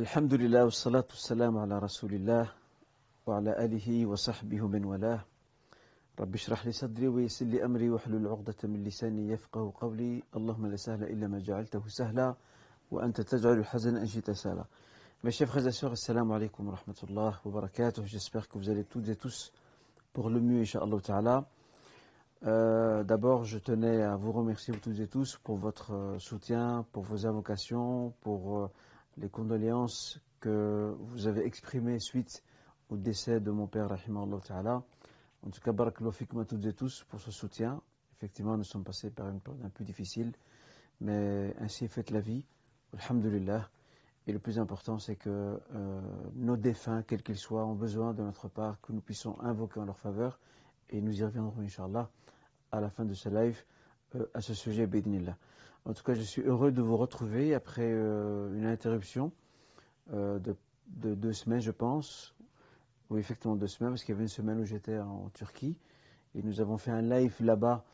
الحمد لله والصلاة والسلام على رسول الله وعلى آله وصحبه من ولاه رب اشرح لي صدري ويسر لي أمري واحلل عقدة من لساني يفقه قولي. اللهم لا سهل إلا ما جعلته سهلا وأنت تجعل الحزن أن شئت سهلا. مشي فخز السلام عليكم ورحمة الله وبركاته جيسبيغ كو فزالي توت توس بوغ لو ميو إن شاء الله تعالى Euh, d'abord, je tenais à vous remercier vous toutes et tous pour votre euh, soutien, pour vos invocations, pour euh, les condoléances que vous avez exprimées suite au décès de mon père, rahimahullah ta'ala. En tout cas, barakallahu à toutes et tous pour ce soutien. Effectivement, nous sommes passés par une période un peu difficile, mais ainsi est faite la vie. Alhamdulillah. Et le plus important, c'est que euh, nos défunts, quels qu'ils soient, ont besoin de notre part, que nous puissions invoquer en leur faveur. Et nous y reviendrons, Inch'Allah, à la fin de ce live, euh, à ce sujet, Bédinillah. En tout cas, je suis heureux de vous retrouver après euh, une interruption euh, de, de, deux semaines, je pense. Oui, effectivement, deux semaines, parce qu'il y avait une semaine où j'étais en Turquie. Et nous avons fait un live là-bas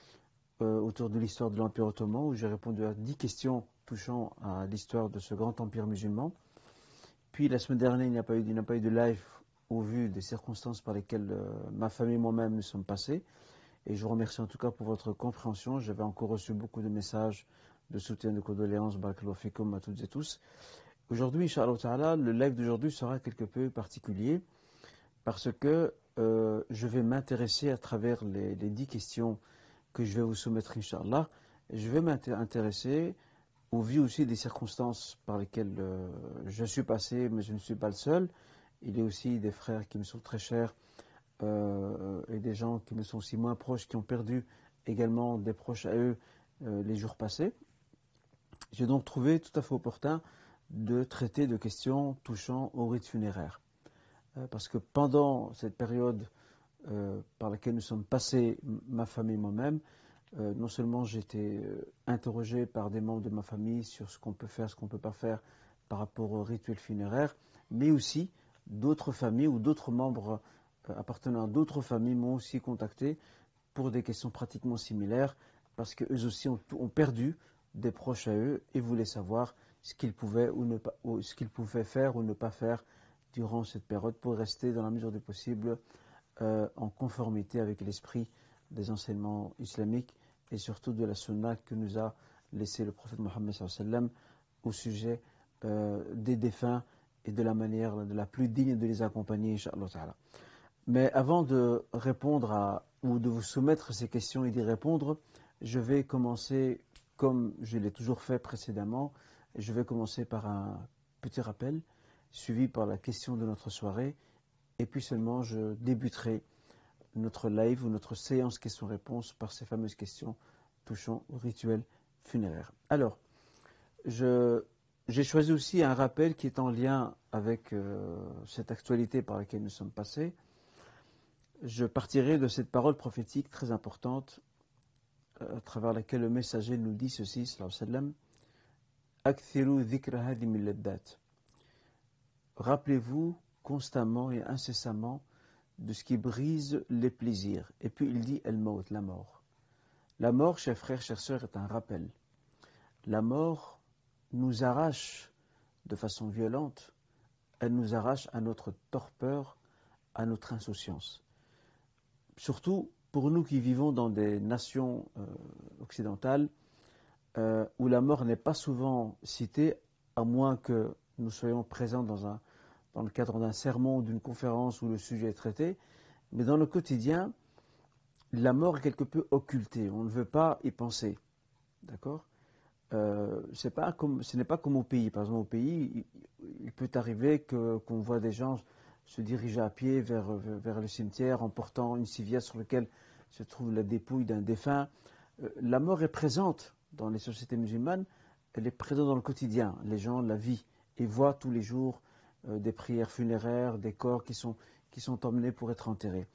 euh, autour de l'histoire de l'Empire ottoman, où j'ai répondu à dix questions touchant à l'histoire de ce grand empire musulman. Puis la semaine dernière, il n'y a, a pas eu de live au vu des circonstances par lesquelles ma famille et moi-même nous sommes passés. Et je vous remercie en tout cas pour votre compréhension. J'avais encore reçu beaucoup de messages de soutien, de condoléances, barakallahu à toutes et tous. Aujourd'hui, Ta'ala, le live d'aujourd'hui sera quelque peu particulier parce que euh, je vais m'intéresser à travers les, les, dix questions que je vais vous soumettre. Je vais m'intéresser au vu aussi des circonstances par lesquelles euh, je suis passé, mais je ne suis pas le seul. Il y a aussi des frères qui me sont très chers euh, et des gens qui me sont aussi moins proches, qui ont perdu également des proches à eux les jours passés. J'ai donc trouvé tout à fait opportun de traiter de questions touchant au rite funéraire. Euh, parce que pendant cette période euh, par laquelle nous sommes passés, ma famille, moi-même, euh, non seulement j'ai été interrogé par des membres de ma famille sur ce qu'on peut faire, ce qu'on ne peut pas faire par rapport au rituel funéraire, mais aussi d'autres familles ou d'autres membres appartenant à d'autres familles m'ont aussi contacté pour des questions pratiquement similaires, parce qu'eux aussi ont, perdu des proches à eux et voulaient savoir ce qu'ils pouvaient, ou ne pas, ce qu'ils pouvaient faire ou ne pas faire durant cette période pour rester dans la mesure du possible euh, en conformité avec l'esprit des enseignements islamiques et surtout de la sunna que nous a laissé le prophète Mohammed au sujet euh, des défunts et de la manière de la plus digne de les accompagner, inshallah Mais avant de répondre à, ou de vous soumettre ces questions et d'y répondre, je vais commencer comme je l'ai toujours fait précédemment. Je vais commencer par un petit rappel, suivi par la question de notre soirée, et puis seulement je débuterai notre live ou notre séance questions-réponses par ces fameuses questions touchant au rituel funéraire. Alors, j'ai choisi aussi un rappel qui est en lien avec euh, cette actualité par laquelle nous sommes passés. Je partirai de cette parole prophétique très importante à travers laquelle le messager nous dit ceci, sallam, Rappelez-vous constamment et incessamment de ce qui brise les plaisirs. Et puis il dit el maut, la mort. La mort, chers frères, chères sœurs, est un rappel. La mort nous arrache de façon violente, elle nous arrache à notre torpeur, à notre insouciance. Surtout pour nous qui vivons dans des nations euh, occidentales euh, où la mort n'est pas souvent citée, à moins que nous soyons présents dans, un, dans le cadre d'un sermon ou d'une conférence où le sujet est traité, mais dans le quotidien, la mort est quelque peu occultée, on ne veut pas y penser. D'accord? Euh, pas comme, Ce n'est pas comme au pays. Par exemple, au pays, il, peut arriver qu'on voit des gens se diriger à pied vers, vers le cimetière en portant une civière sur laquelle se trouve la dépouille d'un défunt. Euh, la mort est présente dans les sociétés musulmanes, elle est présente dans le quotidien. Les gens la vivent et voient tous les jours euh, des prières funéraires, des corps qui sont, qui sont emmenés pour être enterrés.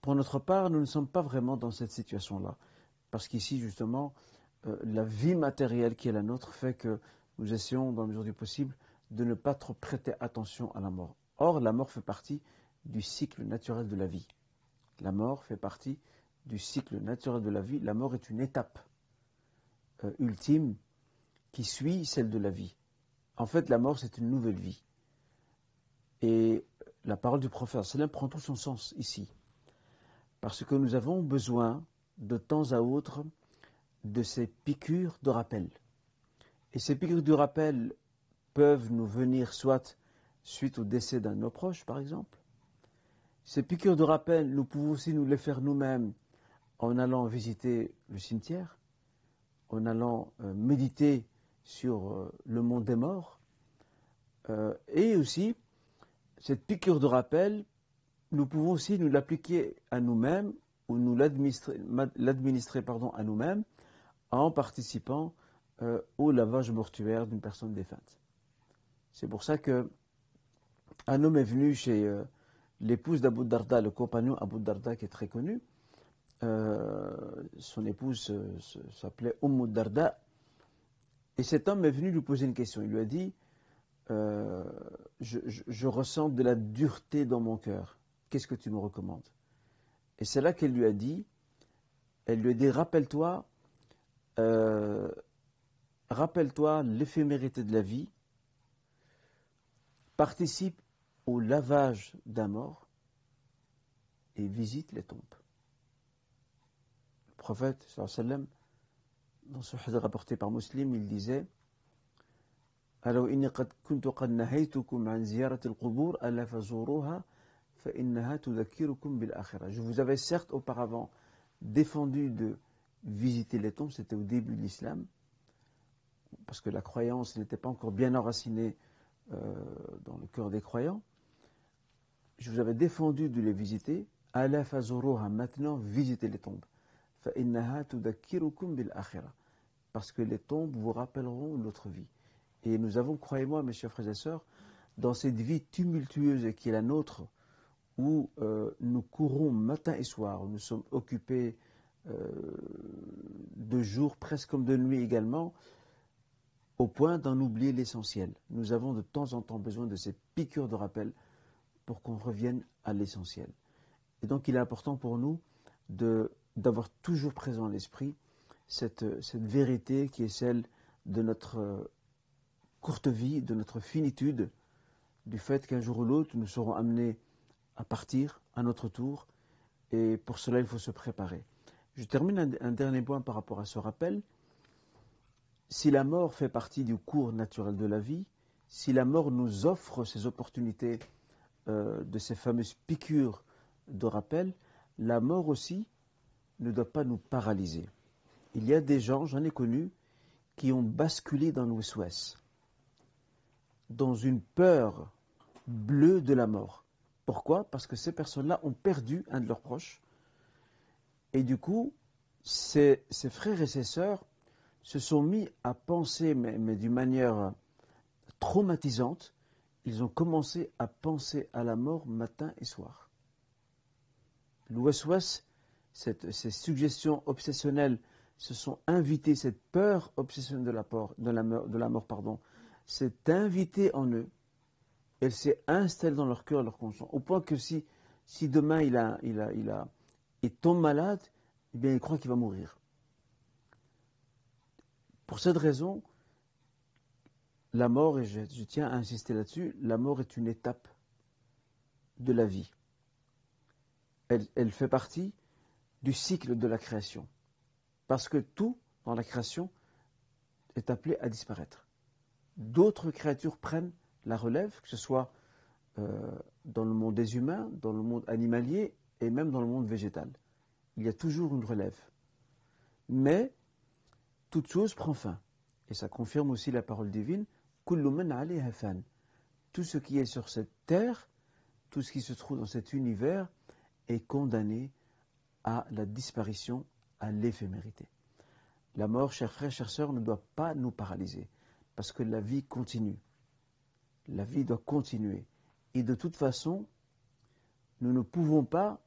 Pour notre part, nous ne sommes pas vraiment dans cette situation-là. Parce qu'ici, justement, euh, la vie matérielle qui est la nôtre fait que nous essayons, dans la mesure du possible, de ne pas trop prêter attention à la mort. Or, la mort fait partie du cycle naturel de la vie. La mort fait partie du cycle naturel de la vie. La mort est une étape euh, ultime qui suit celle de la vie. En fait, la mort, c'est une nouvelle vie. Et la parole du prophète sallam prend tout son sens ici. Parce que nous avons besoin de temps à autre de ces piqûres de rappel. Et ces piqûres de rappel peuvent nous venir soit suite au décès d'un de nos proches, par exemple. Ces piqûres de rappel, nous pouvons aussi nous les faire nous-mêmes en allant visiter le cimetière, en allant euh, méditer sur euh, le monde des morts, euh, et aussi cette piqûre de rappel, nous pouvons aussi nous l'appliquer à nous-mêmes ou nous l'administrer pardon à nous-mêmes en participant au lavage mortuaire d'une personne défunte. C'est pour ça que un homme est venu chez l'épouse d'Abu Darda, le compagnon Abu Darda qui est très connu, euh, son épouse euh, s'appelait Umm Darda, et cet homme est venu lui poser une question. Il lui a dit euh, je, ressens de la dureté dans mon cœur. Qu'est-ce que tu me recommandes? Et c'est là qu'elle lui a dit elle lui a dit rappelle-toi, rappelle-toi l'éphémérité de la vie, participe au lavage d'un mort et visite les tombes. Prophète, sallam, dans ce hadith rapporté par Muslim, il disait. Je vous avais certes auparavant défendu de visiter les tombes, c'était au début de l'islam, parce que la croyance n'était pas encore bien enracinée euh, dans le cœur des croyants je vous avais défendu de les visiter. Ala fazuruha, maintenant visitez les tombes. Parce que les tombes vous rappelleront notre vie. Et nous avons, croyez-moi, mes chers frères et sœurs, dans cette vie tumultueuse qui est la nôtre, où euh, nous courons matin et soir, où nous sommes occupés euh, de jour presque comme de nuit également, au point d'en oublier l'essentiel. Nous avons de temps en temps besoin de ces piqûres de rappel pour qu'on revienne à l'essentiel. Et donc il est important pour nous d'avoir toujours présent à l'esprit cette, cette, vérité qui est celle de notre euh, courte vie, de notre finitude, du fait qu'un jour ou l'autre nous serons amenés à partir à notre tour, et pour cela il faut se préparer. Je termine un, dernier point par rapport à ce rappel. Si la mort fait partie du cours naturel de la vie, si la mort nous offre ces opportunités euh, de ces fameuses piqûres de rappel, la mort aussi ne doit pas nous paralyser. Il y a des gens, j'en ai connu, qui ont basculé dans l'ouest dans une peur bleue de la mort. Pourquoi? Parce que ces personnes-là ont perdu un de leurs proches. Et du coup, ces, frères et ces sœurs se sont mis à penser, mais d'une manière traumatisante, ils ont commencé à penser à la mort matin et soir. L'ouest-ouest, ces suggestions obsessionnelles se sont invitées, cette peur obsessionnelle de la, mort, pardon, s'est invitée en eux, elle s'est installée dans leur cœur, leur conscience, au point que si, si demain il, a, il, a, il, a, il tombe malade, eh bien il croit qu'il va mourir. Pour cette raison, la mort, et je, tiens à insister là-dessus, la mort est une étape de la vie. Elle, fait partie du cycle de la création. Parce que tout dans la création est appelé à disparaître. D'autres créatures prennent la relève, que ce soit euh, dans le monde des humains, dans le monde animalier et même dans le monde végétal. Il y a toujours une relève. Mais toute chose prend fin. Et ça confirme aussi la parole divine tout ce qui est sur cette terre, tout ce qui se trouve dans cet univers est condamné à la disparition, à l'éphémérité. La mort, chers frères, chères sœurs, ne doit pas nous paralyser, parce que la vie continue. La vie doit continuer. Et de toute façon, nous ne pouvons pas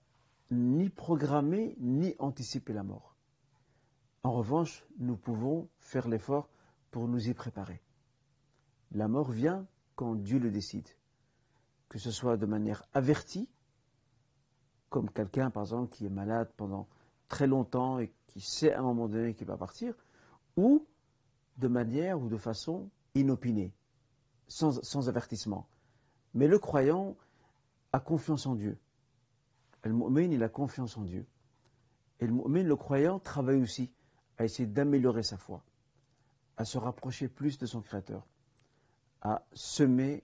ni programmer ni anticiper la mort. En revanche, nous pouvons faire l'effort pour nous y préparer. La mort vient quand Dieu le décide. Que ce soit de manière avertie, comme quelqu'un par exemple qui est malade pendant très longtemps et qui sait à un moment donné qu'il va partir, ou de manière ou de façon inopinée, sans, avertissement. Mais le croyant a confiance en Dieu. Le mu'min, il a confiance en Dieu. Et le le croyant, travaille aussi à essayer d'améliorer sa foi, à se rapprocher plus de son Créateur, à semer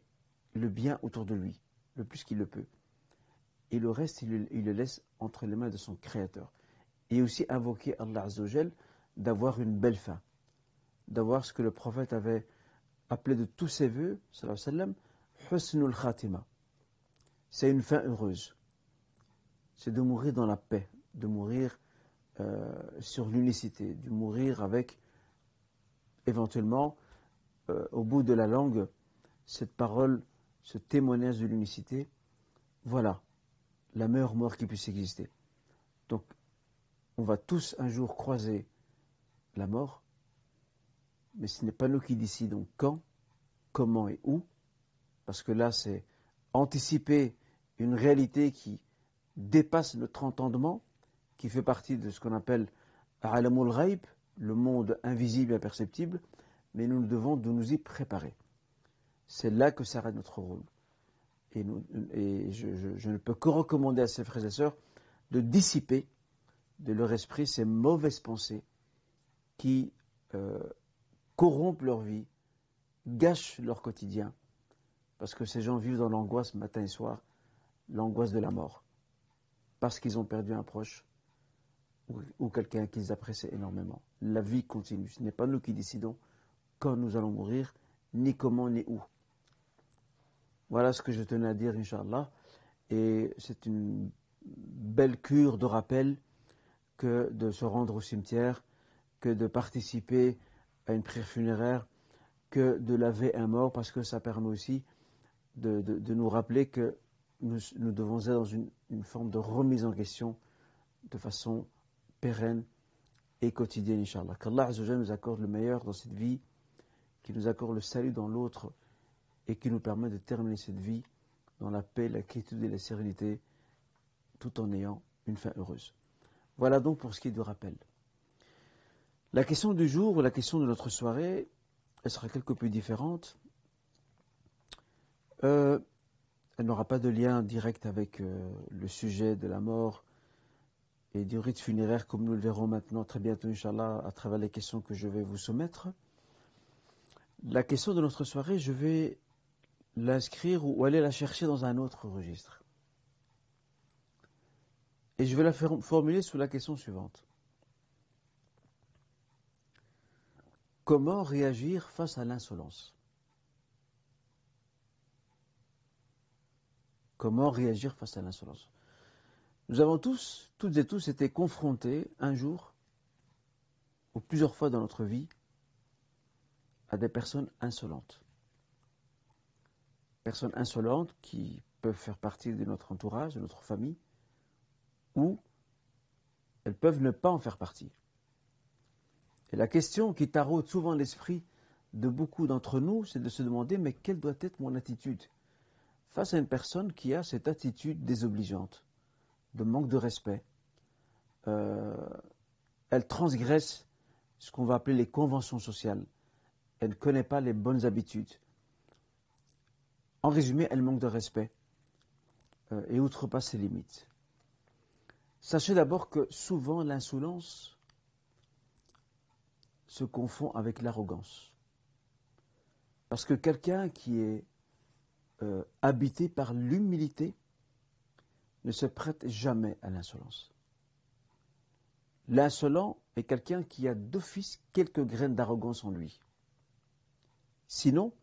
le bien autour de lui, le plus qu'il le peut. Et le reste, il, le laisse entre les mains de son Créateur. Et aussi invoquer Allah Azzawajal d'avoir une belle fin, d'avoir ce que le prophète avait appelé de tous ses voeux, husnul khatima. C'est une fin heureuse. C'est de mourir dans la paix, de mourir euh, sur l'unicité, de mourir avec éventuellement euh, au bout de la langue cette parole, ce témoignage de l'unicité. Voilà la meilleure mort qui puisse exister. Donc, on va tous un jour croiser la mort, mais ce n'est pas nous qui décidons quand, comment et où, parce que là, c'est anticiper une réalité qui dépasse notre entendement, qui fait partie de ce qu'on appelle le monde invisible et imperceptible, mais nous devons de nous y préparer. C'est là que s'arrête notre rôle. Et, je, ne peux que recommander à ces frères et sœurs de dissiper de leur esprit ces mauvaises pensées qui euh, corrompent leur vie, gâchent leur quotidien, parce que ces gens vivent dans l'angoisse matin et soir, l'angoisse de la mort, parce qu'ils ont perdu un proche, ou, quelqu'un qu'ils apprécient énormément. La vie continue. Ce n'est pas nous qui décidons quand nous allons mourir, ni comment, ni où. Voilà ce que je tenais à dire, Inch'Allah. Et c'est une belle cure de rappel que de se rendre au cimetière, que de participer à une prière funéraire, que de laver un mort, parce que ça permet aussi de, nous rappeler que nous, devons être dans une, une forme de remise en question de façon pérenne et quotidienne, Inch'Allah. Qu'Allah nous accorde le meilleur dans cette vie, qu'il nous accorde le salut dans l'autre et qui nous permet de terminer cette vie dans la paix, la quiétude et la sérénité, tout en ayant une fin heureuse. Voilà donc pour ce qui est du rappel. La question du jour ou la question de notre soirée, elle sera quelque peu différente. Euh, elle n'aura pas de lien direct avec euh, le sujet de la mort et du rite funéraire, comme nous le verrons maintenant très bientôt, Inch'Allah, à travers les questions que je vais vous soumettre. La question de notre soirée, je vais l'inscrire ou aller la chercher dans un autre registre. Et je vais la formuler sous la question suivante. Comment réagir face à l'insolence? Comment réagir face à l'insolence? Nous avons tous, toutes et tous, été confrontés un jour, ou plusieurs fois dans notre vie, à des personnes insolentes. Personnes insolentes qui peuvent faire partie de notre entourage, de notre famille, ou elles peuvent ne pas en faire partie. Et la question qui taraude souvent l'esprit de beaucoup d'entre nous, c'est de se demander, mais quelle doit être mon attitude face à une personne qui a cette attitude désobligeante de manque de respect. Euh, elle transgresse ce qu'on va appeler les conventions sociales. Elle ne connaît pas les bonnes habitudes. En résumé, elle manque de respect euh, et outrepasse ses limites. Sachez d'abord que souvent l'insolence se confond avec l'arrogance. Parce que quelqu'un qui est euh, habité par l'humilité ne se prête jamais à l'insolence. L'insolent est quelqu'un qui a d'office quelques graines d'arrogance en lui. Sinon,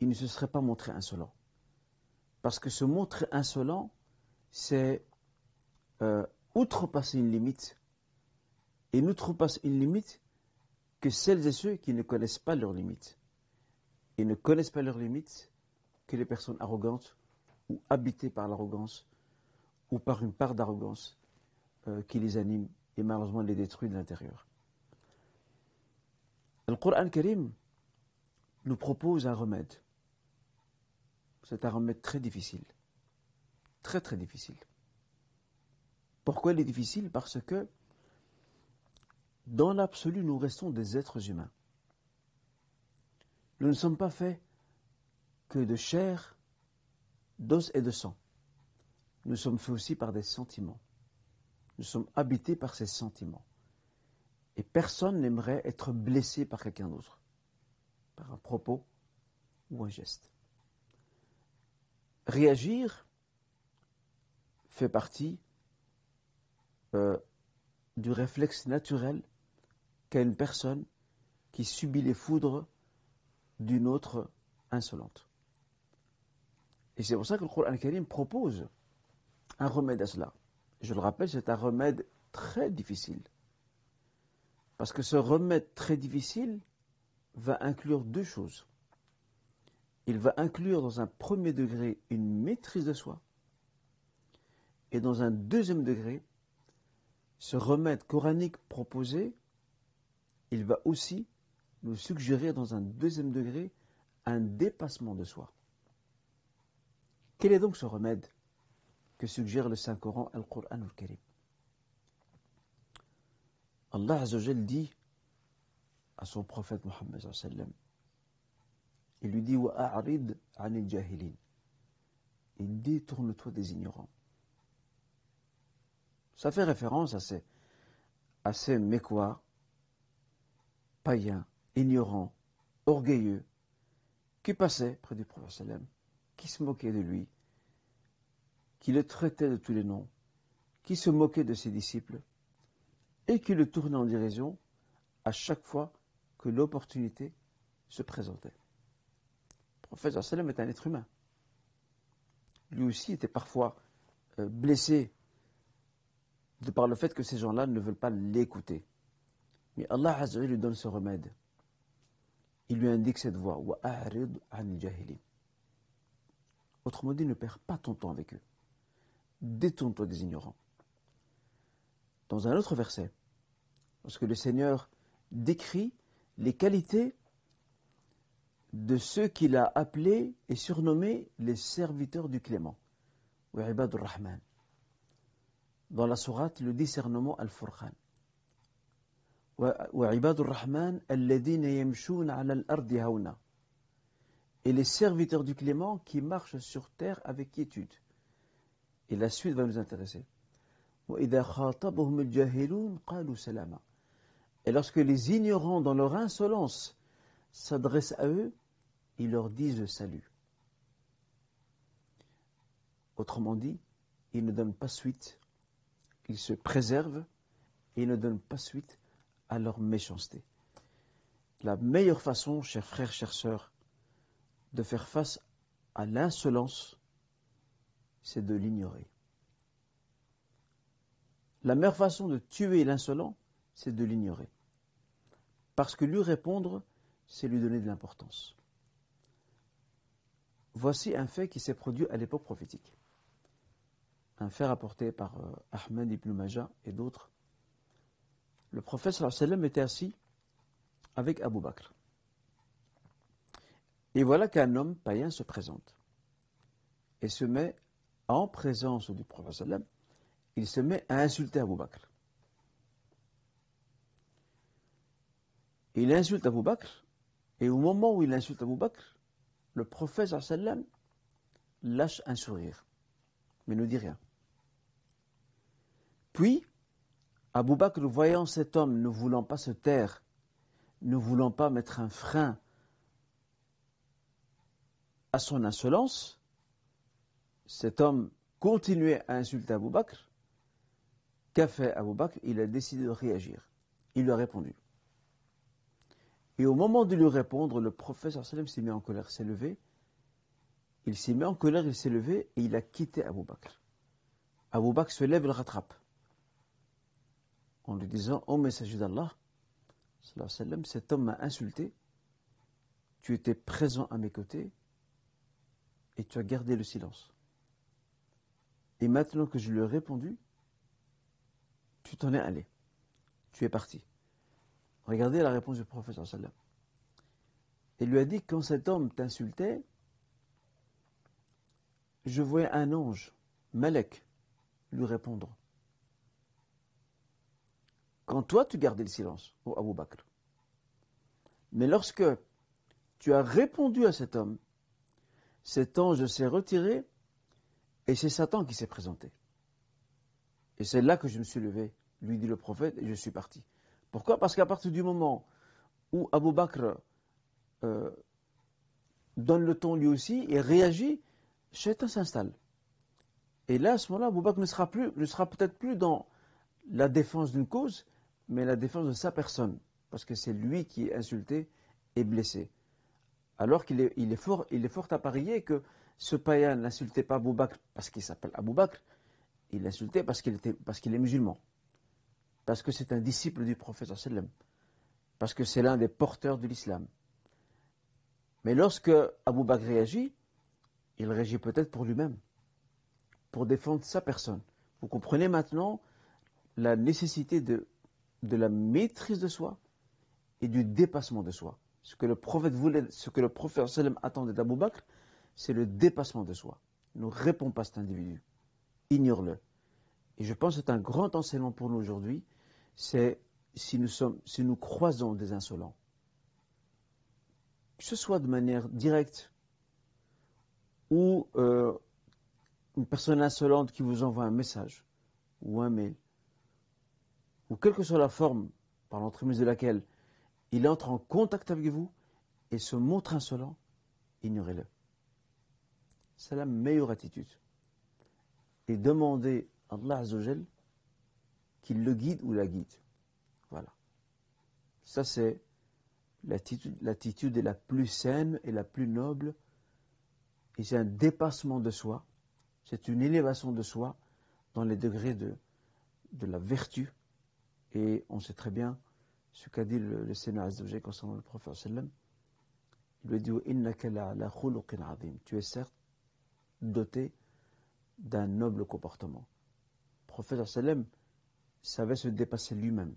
il ne se serait pas montré insolent. Parce que se montrer insolent, c'est euh, outrepasser une limite. Et n'outrepasse une limite que celles et ceux qui ne connaissent pas leurs limites. Et ne connaissent pas leurs limites que les personnes arrogantes ou habitées par l'arrogance ou par une part d'arrogance euh, qui les anime et malheureusement les détruit de l'intérieur. Le Coran Karim nous propose un remède. C'est un remède très difficile. Très très difficile. Pourquoi il est difficile? Parce que dans l'absolu, nous restons des êtres humains. Nous ne sommes pas faits que de chair, d'os et de sang. Nous sommes faits aussi par des sentiments. Nous sommes habités par ces sentiments. Et personne n'aimerait être blessé par quelqu'un d'autre, par un propos ou un geste. Réagir fait partie euh, du réflexe naturel qu'a une personne qui subit les foudres d'une autre insolente. Et c'est pour ça que le Coran Karim propose un remède à cela. Je le rappelle, c'est un remède très difficile. Parce que ce remède très difficile va inclure deux choses. Il va inclure dans un premier degré une maîtrise de soi. Et dans un deuxième degré, ce remède coranique proposé, il va aussi nous suggérer dans un deuxième degré un dépassement de soi. Quel est donc ce remède que suggère le Saint-Coran, Al-Qur'an al-Karim? Allah Azzawajal dit à son prophète Mohammed il lui dit Wa'arid anil jahilin. Il dit tourne-toi des ignorants. Ça fait référence à ces, à mécois, païens, ignorants, orgueilleux, qui passaient près du prophète qui se moquaient de lui, qui le traitait de tous les noms, qui se moquait de ses disciples, et qui le tournait en dérision à chaque fois que l'opportunité se présentait. Prophète est un être humain. Lui aussi était parfois euh, blessé par le fait que ces gens-là ne veulent pas l'écouter. Mais Allah Azza lui donne ce remède. Il lui indique cette voie. Autrement dit, ne perds pas ton temps avec eux. Détourne-toi des ignorants. Dans un autre verset, lorsque le Seigneur décrit les qualités de ceux qu'il a appelés et surnommés les serviteurs du Clément, ou Rahman dans la sourate le discernement al-Furqan. Et les serviteurs du clément qui marchent sur terre avec quiétude. Et la suite va nous intéresser. Et lorsque les ignorants dans leur insolence s'adressent à eux, ils leur disent salut. Autrement dit, ils ne donnent pas suite ils se préservent et ne donnent pas suite à leur méchanceté. La meilleure façon, chers frères, chères sœurs, de faire face à l'insolence, c'est de l'ignorer. La meilleure façon de tuer l'insolent, c'est de l'ignorer. Parce que lui répondre, c'est lui donner de l'importance. Voici un fait qui s'est produit à l'époque prophétique un fait rapporté par euh, Ahmed ibn Majah et d'autres, le prophète sallam était assis avec Abu Bakr. Et voilà qu'un homme païen se présente et se met en présence du prophète sallam, il se met à insulter Abu Bakr. Il insulte Abu Bakr et au moment où il insulte Abu Bakr, le prophète sallam lâche un sourire, mais ne dit rien. Puis, Abou Bakr, voyant cet homme ne voulant pas se taire, ne voulant pas mettre un frein à son insolence, cet homme continuait à insulter Abou Bakr. Qu'a fait Abou Bakr? Il a décidé de réagir. Il lui a répondu. Et au moment de lui répondre, le Salem s'est mis en colère, s'est levé. Il s'est mis en colère, il s'est levé et il a quitté Abou Bakr. Abou Bakr se lève et le rattrape en lui disant Ô messager d'Allah, cet homme m'a insulté, tu étais présent à mes côtés et tu as gardé le silence. Et maintenant que je lui ai répondu, tu t'en es allé. Tu es parti. Regardez la réponse du prophète sallam. Il lui a dit quand cet homme t'insultait, je voyais un ange, Malek, lui répondre quand toi tu gardais le silence, au Abu Bakr. Mais lorsque tu as répondu à cet homme, cet ange s'est retiré Et c'est Satan qui s'est présenté. Et c'est là que je me suis levé, lui dit le prophète, et je suis parti. Pourquoi? Parce qu'à partir du moment où Abu Bakr euh, donne le ton lui aussi et réagit, Shaitan s'installe. Et là, à ce moment-là, Abu Bakr ne sera, sera peut-être plus dans la défense d'une cause, mais la défense de sa personne. Parce que c'est lui qui est insulté et blessé. Alors qu'il est, fort, il est fort à parier que ce païen n'insultait pas Abu Bakr parce qu'il s'appelle Abu Bakr, il l'insultait parce qu'il est musulman. Parce que c'est un disciple du prophète sallam. Parce que c'est l'un des porteurs de l'islam. Mais lorsque Abu Bakr réagit, il réagit peut-être pour lui-même, pour défendre sa personne. Vous comprenez maintenant la nécessité de, la maîtrise de soi et du dépassement de soi. Ce que le prophète voulait, ce que le prophète attendait d'Abu Bakr, c'est le dépassement de soi. Ne réponds pas à cet individu. Ignore-le. Et je pense que c'est un grand enseignement pour nous aujourd'hui, c'est si nous, sommes, si nous croisons des insolents, que ce soit de manière directe ou euh, une personne insolente qui vous envoie un message ou un mail, ou quelle que soit la forme par l'entremise de laquelle il entre en contact avec vous et se montre insolent, ignorez-le. C'est la meilleure attitude. Et demandez à Allah Azzawajal qu'il le guide ou la guide. Voilà. Ça, c'est l'attitude la plus saine et la plus noble. Et c'est un dépassement de soi. C'est une élévation de soi dans les degrés de, la vertu. Et on sait très bien ce qu'a dit le, Seigneur Azzawajal concernant le prophète. Il lui dit Tu es certes doté d'un noble comportement. Le prophète sallam savait se dépasser lui-même.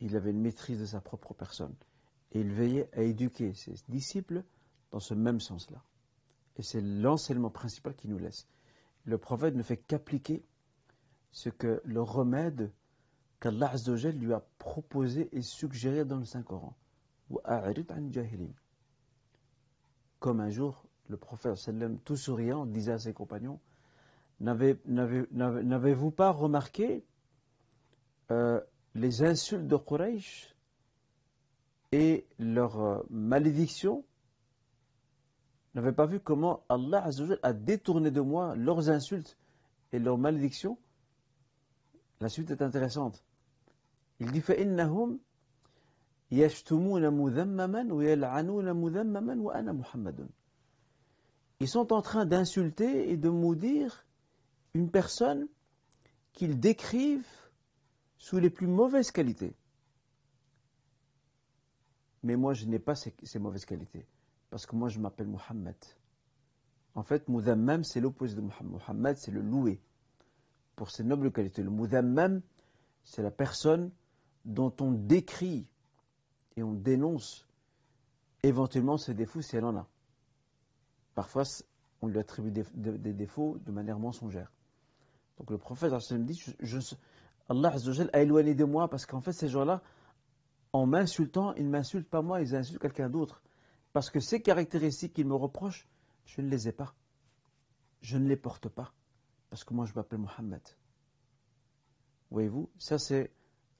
Il avait une maîtrise de sa propre personne. Et il veillait à éduquer ses disciples dans ce même sens-là. Et c'est l'enseignement principal qui nous laisse. Le prophète ne fait qu'appliquer ce que le remède qu'Allah lui a proposé et suggéré dans le Saint-Coran. Comme un jour, le prophète, tout souriant, disait à ses compagnons N'avez-vous pas remarqué euh, les insultes de Quraysh et leurs euh, malédictions N'avez pas vu comment Allah a détourné de moi leurs insultes et leurs malédictions La suite est intéressante. Il dit فإنهم يشتمون مذمما ويلعنون مذمما وأنا محمد. Ils sont en train d'insulter et de maudire une personne qu'ils décrivent sous les plus mauvaises qualités. Mais moi, je n'ai pas ces, mauvaises qualités, parce que moi, je m'appelle Muhammad. En fait, Mudammam, c'est l'opposé de Muhammad. Muhammad, c'est le loué, pour ses nobles qualités. Le Mudammam, c'est la personne dont on décrit et on dénonce éventuellement ses défauts si elle en a. Parfois, on lui attribue des, défauts de manière mensongère. Donc le prophète dit, Allah a éloigné de moi parce qu'en fait ces gens-là, en m'insultant, ils ne m'insultent pas moi, ils insultent quelqu'un d'autre. Parce que ces caractéristiques qu'ils me reprochent, je ne les ai pas. Je ne les porte pas. Parce que moi je m'appelle Mohammed. Voyez-vous, ça c'est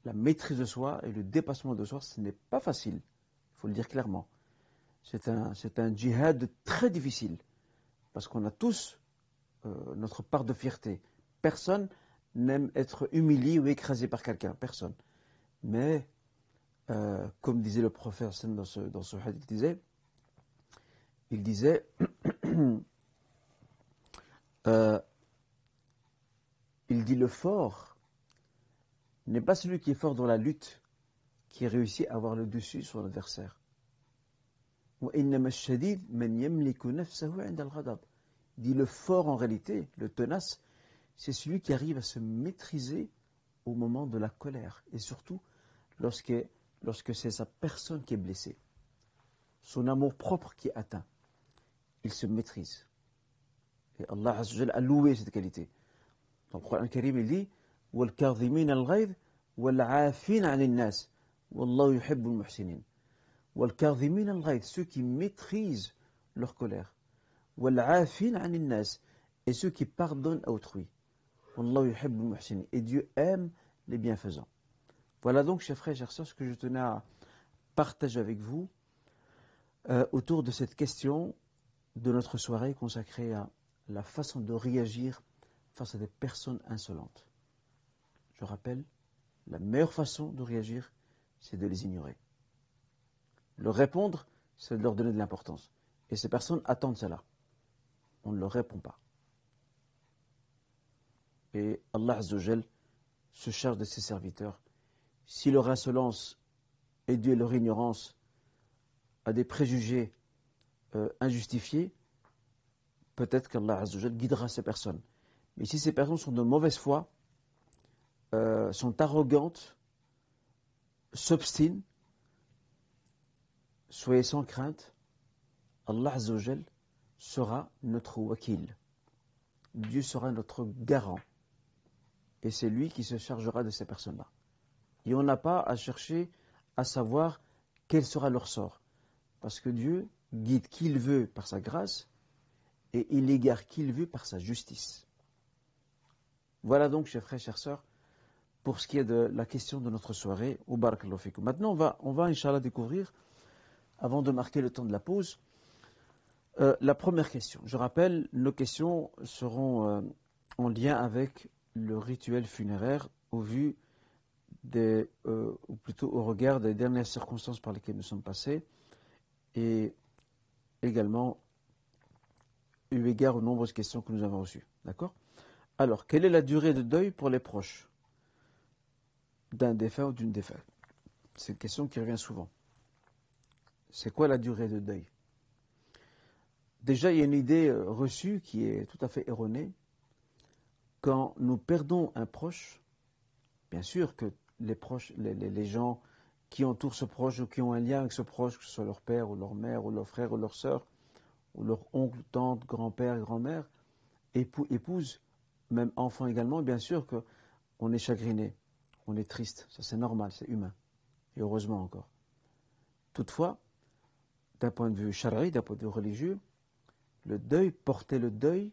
la maîtrise de soi et le dépassement de soi, ce n'est pas facile. Il faut le dire clairement. C'est un, un djihad très difficile. Parce qu'on a tous euh, notre part de fierté. Personne n'aime être humilié ou écrasé par quelqu'un. Personne. Mais, euh, comme disait le prophète dans ce, dans ce hadith, il disait, il euh, il dit le fort n'est pas celui qui est fort dans la lutte, qui réussit à avoir le dessus sur l'adversaire. Il dit le fort en réalité, le tenace, c'est celui qui arrive à se maîtriser au moment de la colère et surtout lorsque, lorsque c'est sa personne qui est blessée, son amour propre qui est atteint. Il se maîtrise. Et Allah a loué cette qualité. Dans le Coran Karim, il dit وَالْكَاظِمِينَ الْغَيْظِ وَالْعَافِينَ عَنِ النَّاسِ وَاللَّهُ يُحِبُّ الْمُحْسِنِينَ ceux qui maîtrisent leur colère. وَالْعَافِينَ عَنِ النَّاسِ et ceux qui pardonnent à autrui. Et Dieu aime les bienfaisants. Voilà donc, chers frères et chers sœurs, ce que je tenais à partager avec vous euh, autour de cette question de notre soirée consacrée à la façon de réagir face à des personnes insolentes. Je rappelle, la meilleure façon de réagir, c'est de les ignorer. Leur répondre, c'est de leur donner de l'importance. Et ces personnes attendent cela. On ne leur répond pas. Et Allah Azzawajal se charge de ses serviteurs. Si leur insolence est due à leur ignorance, à des préjugés euh, injustifiés, peut-être qu'Allah Azzawajal guidera ces personnes. Mais si ces personnes sont de mauvaise foi, euh, sont arrogantes, s'obstinent, soyez sans crainte, Allah sera notre wakil. Dieu sera notre garant. Et c'est lui qui se chargera de ces personnes-là. Et on n'a pas à chercher à savoir quel sera leur sort. Parce que Dieu guide qui il veut par sa grâce et il égare qui il veut par sa justice. Voilà donc, chers frères, chères sœurs, pour ce qui est de la question de notre soirée au Barakallahu Maintenant, on va, on va, Inch'Allah, découvrir, avant de marquer le temps de la pause, euh, la première question. Je rappelle, nos questions seront euh, en lien avec le rituel funéraire au vu des, euh, ou plutôt au regard des dernières circonstances par lesquelles nous sommes passés et également eu égard aux nombreuses questions que nous avons reçues. D'accord? Alors, quelle est la durée de deuil pour les proches? D'un défunt ou d'une défunte? C'est une question qui revient souvent. C'est quoi la durée de deuil? Déjà, il y a une idée euh, reçue qui est tout à fait erronée. Quand nous perdons un proche, bien sûr que les proches, les, gens qui entourent ce proche ou qui ont un lien avec ce proche, que ce soit leur père ou leur mère ou leur frère ou leur sœur, ou leur oncle, tante, grand-père, grand-mère, épouse, même enfant également, bien sûr qu'on est chagriné, on est triste, ça c'est normal, c'est humain, et heureusement encore. Toutefois, d'un point de vue charri, d'un point de vue religieux, le deuil, porter le deuil,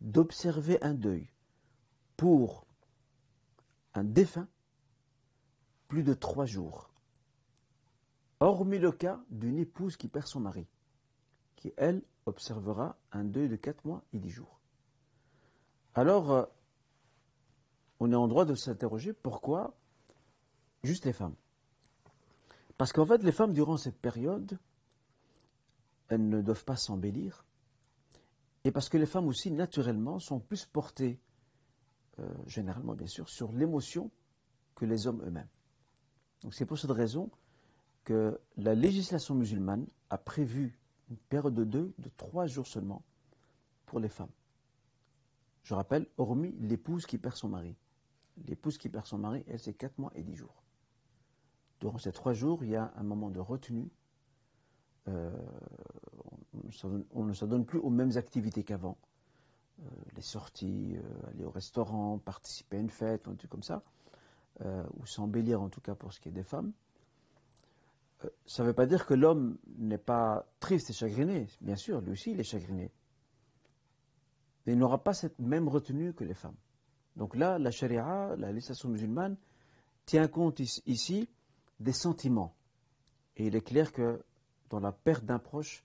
d'observer un deuil pour un défunt plus de trois jours, hormis le cas d'une épouse qui perd son mari, qui, elle, observera un deuil de quatre mois et dix jours. Alors, euh, on est en droit de s'interroger pourquoi juste les femmes. Parce qu'en fait, les femmes, durant cette période, elles ne doivent pas s'embellir, et parce que les femmes aussi, naturellement, sont plus portées, euh, généralement bien sûr, sur l'émotion que les hommes eux-mêmes. Donc c'est pour cette raison que la législation musulmane a prévu une période de deuil de trois jours seulement pour les femmes. Je rappelle, hormis l'épouse qui perd son mari. L'épouse qui perd son mari, elle, c'est quatre mois et dix jours. Durant ces trois jours, il y a un moment de retenue. Euh, on ne s'adonne plus aux mêmes activités qu'avant. Euh, les sorties, euh, aller au restaurant, participer à une fête, un truc comme ça. Euh, ou s'embellir en tout cas pour ce qui est des femmes, ça ne veut pas dire que l'homme n'est pas triste et chagriné. Bien sûr, lui aussi, il est chagriné. Mais il n'aura pas cette même retenue que les femmes. Donc là, la charia, la législation musulmane, tient compte ici des sentiments. Et il est clair que dans la perte d'un proche,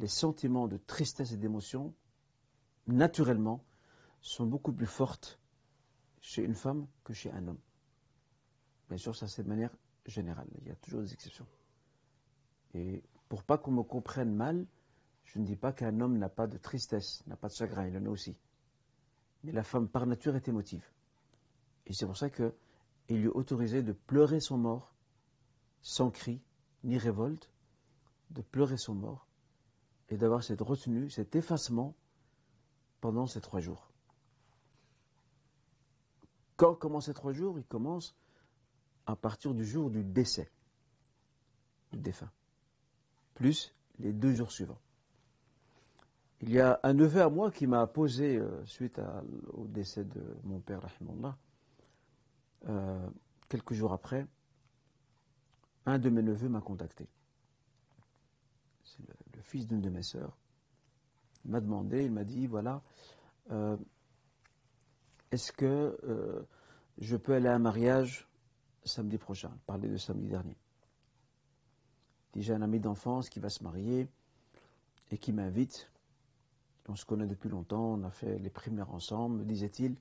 les sentiments de tristesse et d'émotion, naturellement, sont beaucoup plus fortes chez une femme que chez un homme. Bien sûr, ça c'est de manière générale. Il y a toujours des exceptions. Et pour pas qu'on me comprenne mal, je ne dis pas qu'un homme n'a pas de tristesse, n'a pas de chagrin, il en a aussi. Mais la femme par nature est émotive. Et c'est pour ça qu'il lui est autorisé de pleurer son mort sans cri ni révolte, de pleurer son mort et d'avoir cette retenue, cet effacement pendant ces trois jours. Quand commencent ces trois jours Ils commencent à partir du jour du décès du défunt, plus les deux jours suivants. Il y a un neveu à moi qui m'a posé, euh, suite au décès de mon père, euh, quelques jours après, un de mes neveux m'a contacté. C'est le, fils d'une de mes sœurs. Il m'a demandé, il m'a dit, voilà, euh, est-ce que euh, je peux aller à un mariage samedi prochain? Parler de samedi dernier. J'ai un ami d'enfance qui va se marier et qui m'invite. On se connaît depuis longtemps, on a fait les primaires ensemble, disait-il.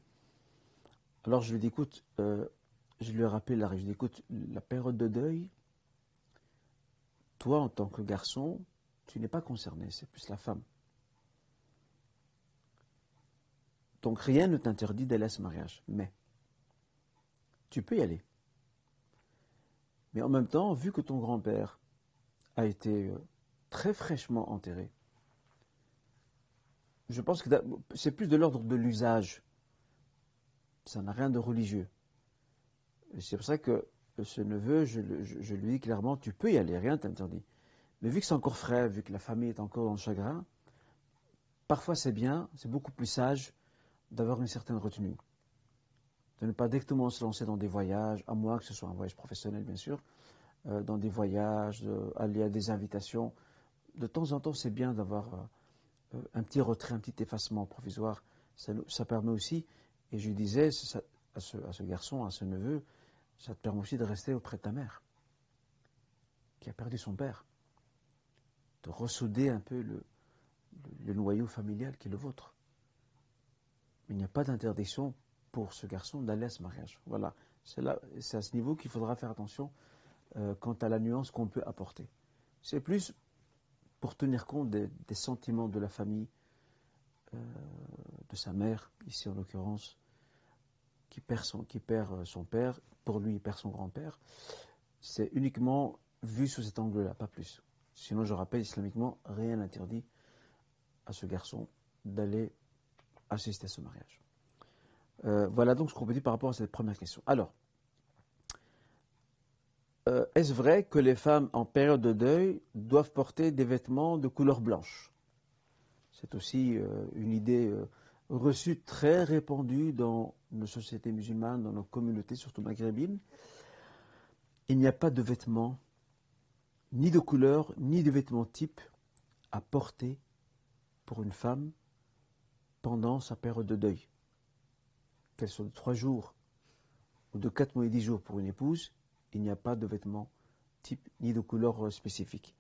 Alors je lui dis, écoute, euh, je lui ai rappelé la je lui ai écoute, la période de deuil, toi en tant que garçon, tu n'es pas concerné, c'est plus la femme. Donc rien ne t'interdit d'aller à ce mariage, mais tu peux y aller. Mais en même temps, vu que ton grand-père a été euh, très fraîchement enterré, je pense que c'est plus de l'ordre de l'usage. Ça n'a rien de religieux. C'est pour ça que ce neveu, je, lui dis clairement, tu peux y aller, rien t'interdit. Mais vu que c'est encore frais, vu que la famille est encore dans le chagrin, parfois c'est bien, c'est beaucoup plus sage d'avoir une certaine retenue. De ne pas directement se lancer dans des voyages, à moins que ce soit un voyage professionnel bien sûr, euh, dans des voyages, aller à des invitations. De temps en temps, c'est bien d'avoir euh, euh, un petit retrait, un petit effacement provisoire. Ça, permet aussi, et je disais à ce garçon, à ce neveu, ça te permet aussi de rester auprès de ta mère, qui a perdu son père, de ressouder un peu le, noyau familial qui est le vôtre. il n'y a pas d'interdiction pour ce garçon d'aller à ce mariage. Voilà, c'est à ce niveau qu'il faudra faire attention euh, quant à la nuance qu'on peut apporter. C'est plus pour tenir compte des, sentiments de la famille, euh, de sa mère, ici en l'occurrence, qui perd son, qui perd euh, son père, pour lui il perd son grand-père, c'est uniquement vu sous cet angle-là, pas plus. Sinon, je rappelle, islamiquement, rien n'interdit à ce garçon d'aller assister à ce mariage. Euh, voilà donc ce qu'on peut dire par rapport à cette première question. Alors, euh, est-ce vrai que les femmes en période de deuil doivent porter des vêtements de couleur blanche? C'est aussi une idée reçue très répandue dans nos sociétés musulmanes, dans nos communautés, surtout maghrébines, il n'y a pas de vêtements, ni de couleur, ni de vêtements type à porter pour une femme pendant sa période de deuil. Qu'elle soit de trois jours ou de quatre mois et dix jours pour une épouse, il n'y a pas de vêtements type ni de couleur spécifique.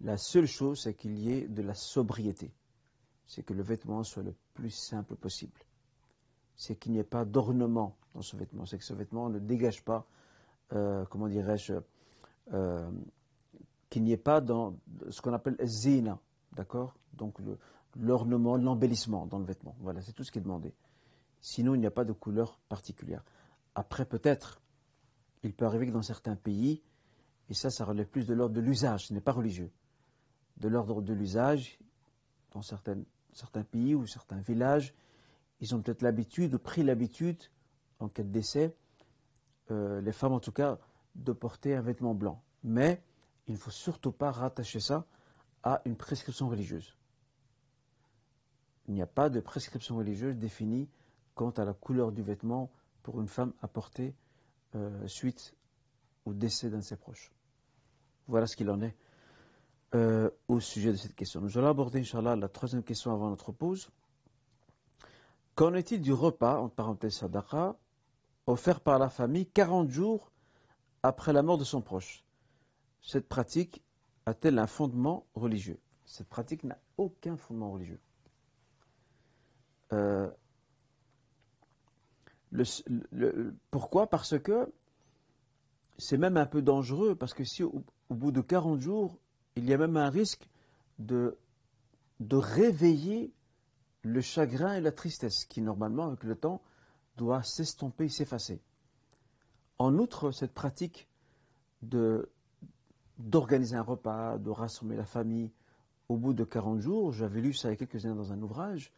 La seule chose, c'est qu'il y ait de la sobriété. C'est que le vêtement soit le plus simple possible c'est qu'il n'y ait pas d'ornement dans ce vêtement. C'est que ce vêtement ne dégage pas, euh, comment dirais-je, euh, qu'il n'y ait pas dans ce qu'on appelle zina, d'accord? Donc l'ornement, l'embellissement dans le vêtement. Voilà, c'est tout ce qui est demandé. Sinon, il n'y a pas de couleur particulière. Après, peut-être, il peut arriver que dans certains pays, et ça, ça relève plus de l'ordre de l'usage, ce n'est pas religieux, de l'ordre de l'usage, dans certains pays ou certains villages, ils ont peut-être l'habitude, pris l'habitude, en cas de décès, euh, les femmes en tout cas, de porter un vêtement blanc. Mais il ne faut surtout pas rattacher ça à une prescription religieuse. Il n'y a pas de prescription religieuse définie quant à la couleur du vêtement pour une femme à porter euh, suite au décès d'un de ses proches. Voilà ce qu'il en est euh, au sujet de cette question. Nous allons aborder, Inch'Allah, la troisième question avant notre pause. Qu'en est-il du repas, entre parenthèses sadaqa, offert par la famille 40 jours après la mort de son proche? Cette pratique a-t-elle un fondement religieux? Cette pratique n'a aucun fondement religieux. Euh, pourquoi? Parce que c'est même un peu dangereux, parce que si au, bout de 40 jours, il y a même un risque de, de réveiller le chagrin et la tristesse qui, normalement, avec le temps, doit s'estomper et s'effacer. En outre, cette pratique de d'organiser un repas, de rassembler la famille au bout de 40 jours, j'avais lu ça il y a quelques années dans un ouvrage,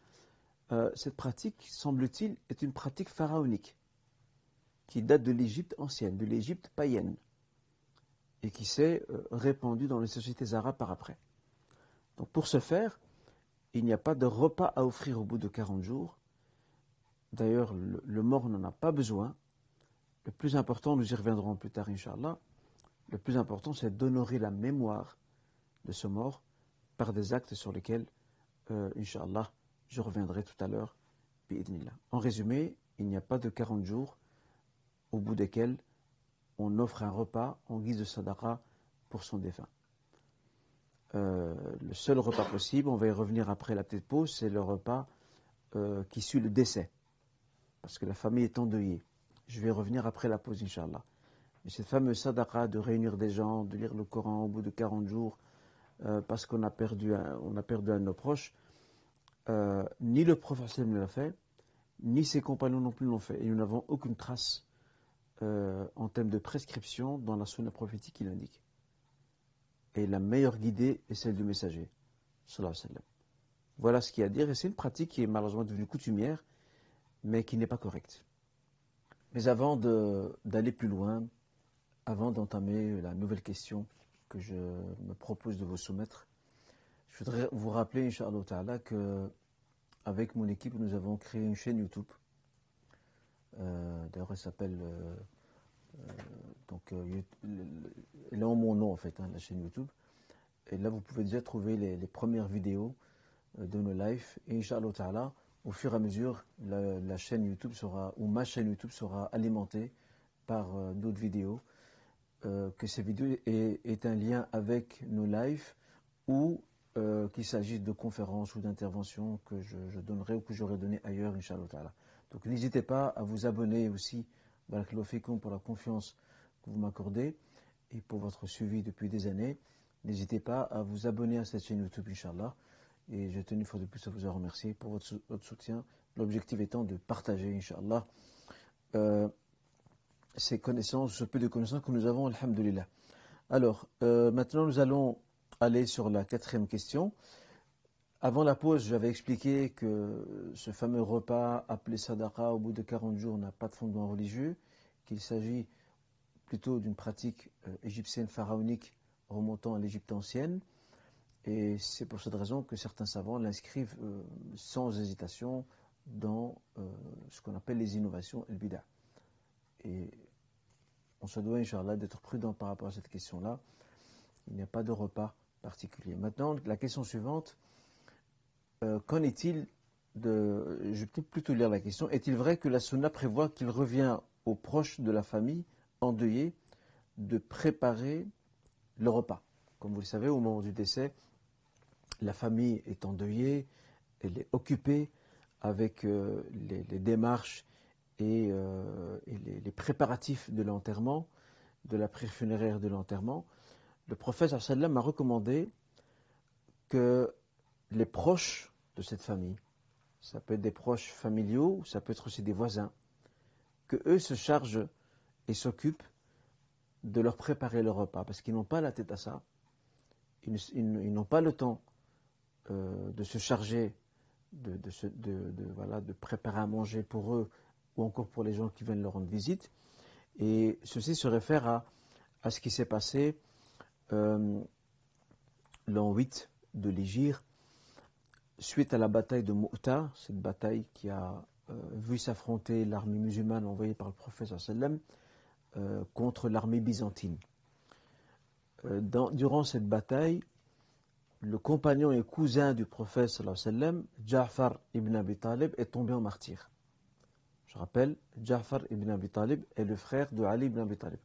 euh, cette pratique, semble-t-il, est une pratique pharaonique. qui date de l'Égypte ancienne, de l'Égypte païenne, et qui s'est euh, répandue dans les sociétés arabes par après. Donc pour ce faire, il n'y a pas de repas à offrir au bout de 40 jours. D'ailleurs, le, mort n'en a pas besoin. Le plus important, nous y reviendrons plus tard, Inch'Allah, le plus important, c'est d'honorer la mémoire de ce mort par des actes sur lesquels, euh, Inch'Allah, je reviendrai tout à l'heure. En résumé, il n'y a pas de 40 jours au bout desquels on offre un repas en guise de sadaqa pour son défunt. Euh, le seul repas possible, on va y revenir après la petite pause, c'est le repas euh, qui suit le décès. Parce que la famille est endeuillée. Je vais revenir après la pause, Inch'Allah. Cette fameuse sadaqa de réunir des gens, de lire le Coran au bout de 40 jours, euh, parce qu'on a, perdu un, a perdu un de nos proches, ni le professeur ne l'a fait, ni ses compagnons non plus l'ont fait. Et nous n'avons aucune trace en termes de prescription dans la sunna prophétique qui l'indique. Et la meilleure guidée est celle du messager. Voilà ce qu'il y a à dire. Et c'est une pratique qui est malheureusement devenue coutumière, mais qui n'est pas correcte. Mais avant d'aller plus loin, avant d'entamer la nouvelle question que je me propose de vous soumettre, je voudrais vous rappeler, Inch'Allah Ta'ala, que avec mon équipe, nous avons créé une chaîne YouTube. Euh, d'ailleurs, elle s'appelle euh, euh, donc, elle est en mon nom en fait, hein, la chaîne YouTube. Et là, vous pouvez déjà trouver les, premières vidéos de nos lives. Et Inch'Allah au fur et à mesure, la, chaîne YouTube sera, ou ma chaîne YouTube sera alimentée par d'autres vidéos. Que ces vidéos aient, un lien avec nos lives ou qu'il s'agisse de conférences ou d'interventions que je, donnerai ou que j'aurai donné ailleurs, Inch'Allah. Donc n'hésitez pas à vous abonner aussi pour la confiance que vous m'accordez et pour votre suivi depuis des années. N'hésitez pas à vous abonner à cette chaîne YouTube, Inch'Allah. Et je tenais une fois de plus à vous remercier pour votre, soutien. L'objectif étant de partager, Inch'Allah, euh, ces connaissances, ce peu de connaissances que nous avons, Alhamdulillah. Alors, euh, maintenant nous allons aller sur la quatrième question. Avant la pause, j'avais expliqué que ce fameux repas appelé sadaqa au bout de 40 jours n'a pas de fondement religieux, qu'il s'agit plutôt d'une pratique euh, égyptienne pharaonique remontant à l'Égypte ancienne. Et c'est pour cette raison que certains savants l'inscrivent euh, sans hésitation dans ce qu'on appelle les innovations el bida. Et on se doit, Inch'Allah, d'être prudent par rapport à cette question-là. Il n'y a pas de repas particulier. Maintenant, la question suivante euh, qu'en est-il de. Je vais plutôt lire la question. Est-il vrai que la sunna prévoit qu'il revient aux proches de la famille endeuillée de préparer le repas? Comme vous le savez, au moment du décès, la famille est endeuillée, elle est occupée avec euh, les, démarches et, euh, les, préparatifs de l'enterrement, de la prière funéraire de l'enterrement. Le prophète sallam a recommandé que les proches de cette famille, ça peut être des proches familiaux, ça peut être aussi des voisins, que eux se chargent et s'occupent de leur préparer le repas, parce qu'ils n'ont pas la tête à ça, ils, n'ont pas le temps euh, de se charger de préparer à manger pour eux ou encore pour les gens qui viennent leur rendre visite. Et ceci se réfère à, ce qui s'est passé euh, l'an 8 de l'Égypte, suite à la bataille de Mu'ta, cette bataille qui a euh, vu s'affronter l'armée musulmane envoyée par le prophète sallam euh, contre l'armée byzantine. Durant cette bataille, le compagnon et cousin du prophète sallam, Ja'far ibn Abi Talib, est tombé en martyr. Je rappelle, Ja'far ibn Abi Talib est le frère de Ali ibn Abi Talib.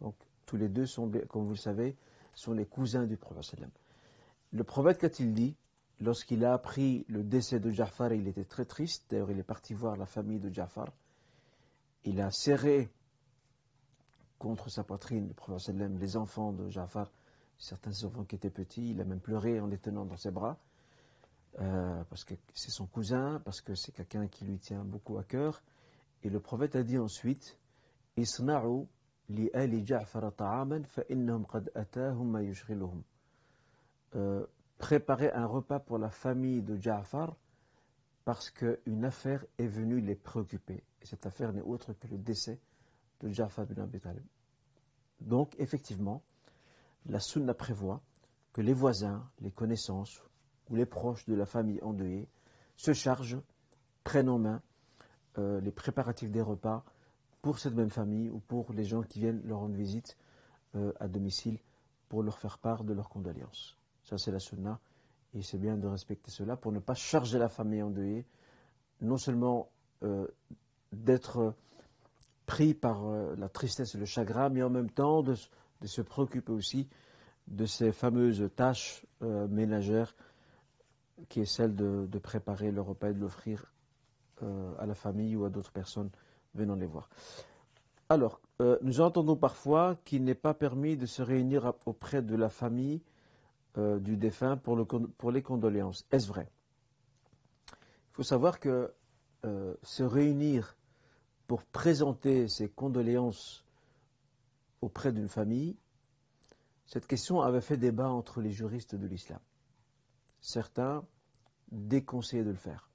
Donc, tous les deux sont, comme vous le savez, sont les cousins du prophète. Le prophète, qu'a-t-il dit lorsqu'il a appris le décès de Jafar, il était très triste. D'ailleurs, il est parti voir la famille de Jafar. Il a serré contre sa poitrine, le prophète les enfants de Jafar, certains enfants qui étaient petits. Il a même pleuré en les tenant dans ses bras, euh, parce que c'est son cousin, parce que c'est quelqu'un qui lui tient beaucoup à cœur. Et le prophète a dit ensuite, Isna'u li ali. Euh, un repas pour la famille de Ja'far parce qu'une affaire est venue les préoccuper. Et cette affaire n'est autre que le décès de Ja'far bin Abi Talib. Donc, effectivement, la sunna prévoit que les voisins, les connaissances ou les proches de la famille endeuillée se chargent, prennent en main euh, les préparatifs des repas pour cette même famille ou pour les gens qui viennent leur rendre visite euh, à domicile pour leur faire part de leurs condoléances. Ça, c'est la sunna et c'est bien de respecter cela pour ne pas charger la famille endeuillée, non seulement euh, d'être pris par la tristesse et le chagrin, mais en même temps de se préoccuper aussi de ces fameuses tâches ménagères qui est celle de, préparer le repas et de l'offrir euh, à la famille ou à d'autres personnes venant les voir. Alors, euh, nous entendons parfois qu'il n'est pas permis de se réunir auprès de la famille du défunt pour les condoléances. Est-ce vrai? Il faut savoir que se réunir pour présenter ses condoléances auprès d'une famille, cette question avait fait débat entre les juristes de l'islam. Certains déconseillaient de le faire.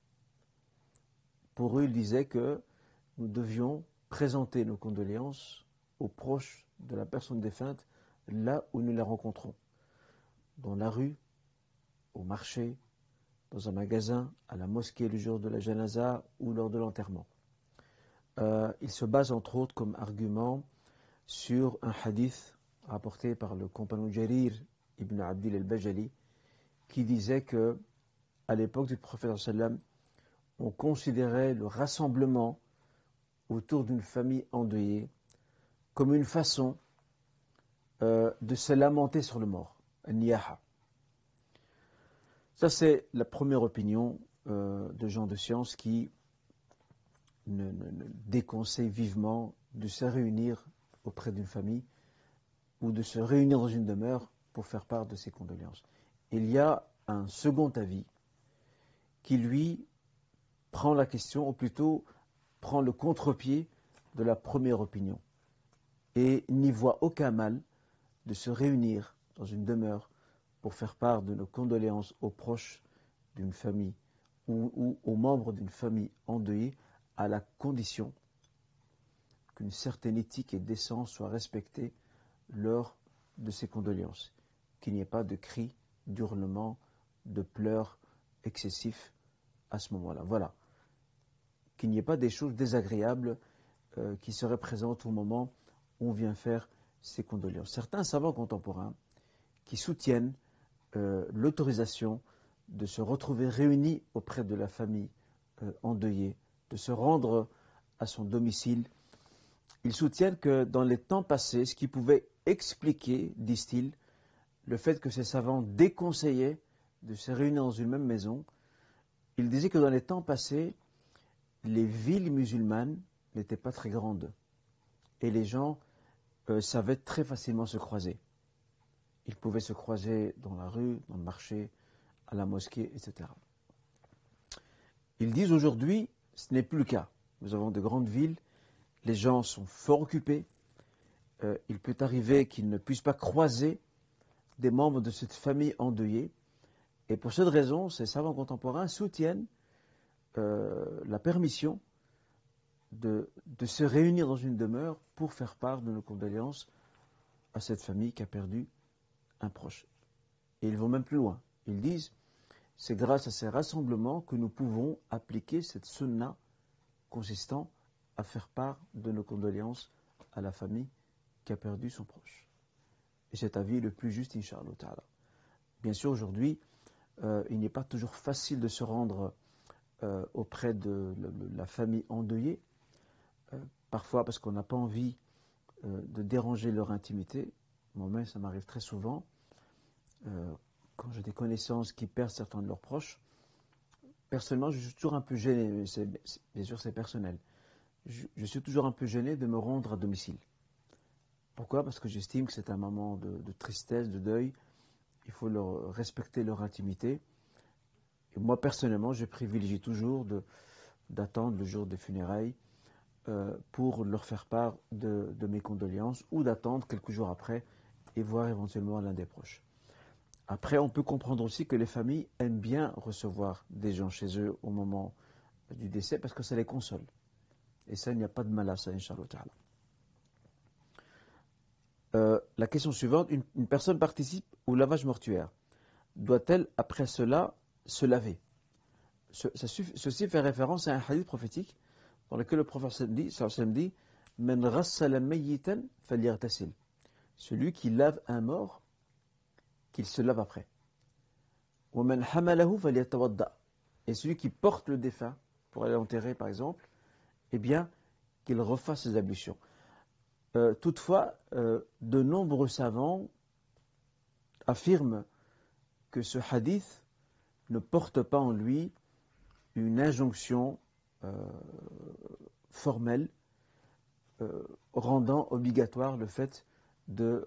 Pour eux, ils disaient que nous devions présenter nos condoléances aux proches de la personne défunte là où nous la rencontrons. Dans la rue, au marché, dans un magasin, à la mosquée le jour de la janaza ou lors de l'enterrement. Euh, ils se basent entre autres comme argument sur un hadith rapporté par le compagnon Jarir ibn Abdil al-Bajali, qui disait que, à l'époque du prophète sallam, on considérait le rassemblement autour d'une famille endeuillée comme une façon euh, de se lamenter sur le mort, niyaha. Ça, c'est la première opinion euh, de gens de science qui ne, déconseillent vivement de se réunir auprès d'une famille ou de se réunir dans une demeure pour faire part de ses condoléances. Il y a un second avis qui, lui, prend la question, ou plutôt prend le contre-pied de la première opinion, et n'y voit aucun mal de se réunir dans une demeure pour faire part de nos condoléances aux proches d'une famille ou, aux membres d'une famille endeuillée, à la condition qu'une certaine éthique et décence soient respectées lors de ces condoléances, qu'il n'y ait pas de cris, d'hurlements, de pleurs excessifs à ce moment-là. Voilà. Qu'il n'y ait pas des choses désagréables euh, qui seraient présentes au moment où on vient faire ces condoléances. Certains savants contemporains qui soutiennent euh, l'autorisation de se retrouver réunis auprès de la famille euh, endeuillée, de se rendre à son domicile. Ils soutiennent que dans les temps passés, ce qui pouvait expliquer, disent-ils, le fait que ces savants déconseillaient de se réunir dans une même maison. Ils disaient que dans les temps passés, les villes musulmanes n'étaient pas très grandes et les gens euh, savaient très facilement se croiser. Ils pouvaient se croiser dans la rue, dans le marché, à la mosquée, etc. Ils disent aujourd'hui, ce n'est plus le cas. Nous avons de grandes villes, les gens sont fort occupés, euh, il peut arriver qu'il ne puisse pas croiser des membres de cette famille endeuillée. Et pour cette raison, ces savants contemporains soutiennent euh, la permission de, se réunir dans une demeure pour faire part de nos condoléances à cette famille qui a perdu un proche. Et ils vont même plus loin. Ils disent, c'est grâce à ces rassemblements que nous pouvons appliquer cette sunna consistant à faire part de nos condoléances à la famille qui a perdu son proche. Et cet avis est le plus juste, Inch'Allah. Bien sûr, aujourd'hui, euh, il n'est pas toujours facile de se rendre euh, auprès de la famille endeuillée, euh, parfois parce qu'on n'a pas envie de déranger leur intimité. Moi-même, ça m'arrive très souvent. quand j'ai des connaissances qui perdent certains de leurs proches, personnellement, je suis toujours un peu gêné, mais bien sûr, c'est personnel. je suis toujours un peu gêné de me rendre à domicile. Pourquoi? Parce que j'estime que c'est un moment de, tristesse, de deuil. Il faut leur respecter leur intimité. Et moi, personnellement, je privilégie toujours d'attendre le jour des funérailles euh, pour leur faire part de, mes condoléances ou d'attendre quelques jours après et voir éventuellement l'un des proches. Après, on peut comprendre aussi que les familles aiment bien recevoir des gens chez eux au moment du décès parce que ça les console. Et ça, il n'y a pas de mal à ça, Inch'Allah. Euh, la question suivante, une, personne participe au lavage mortuaire. Doit-elle, après cela, se laver? Ceci fait référence à un hadith prophétique dans lequel le prophète dit, dit Celui qui lave un mort, qu'il se lave après. Et celui qui porte le défunt pour aller l'enterrer, par exemple, eh bien, qu'il refasse ses ablutions. Euh, toutefois, euh, de nombreux savants affirment que ce hadith ne porte pas en lui une injonction euh, formelle rendant obligatoire le fait de,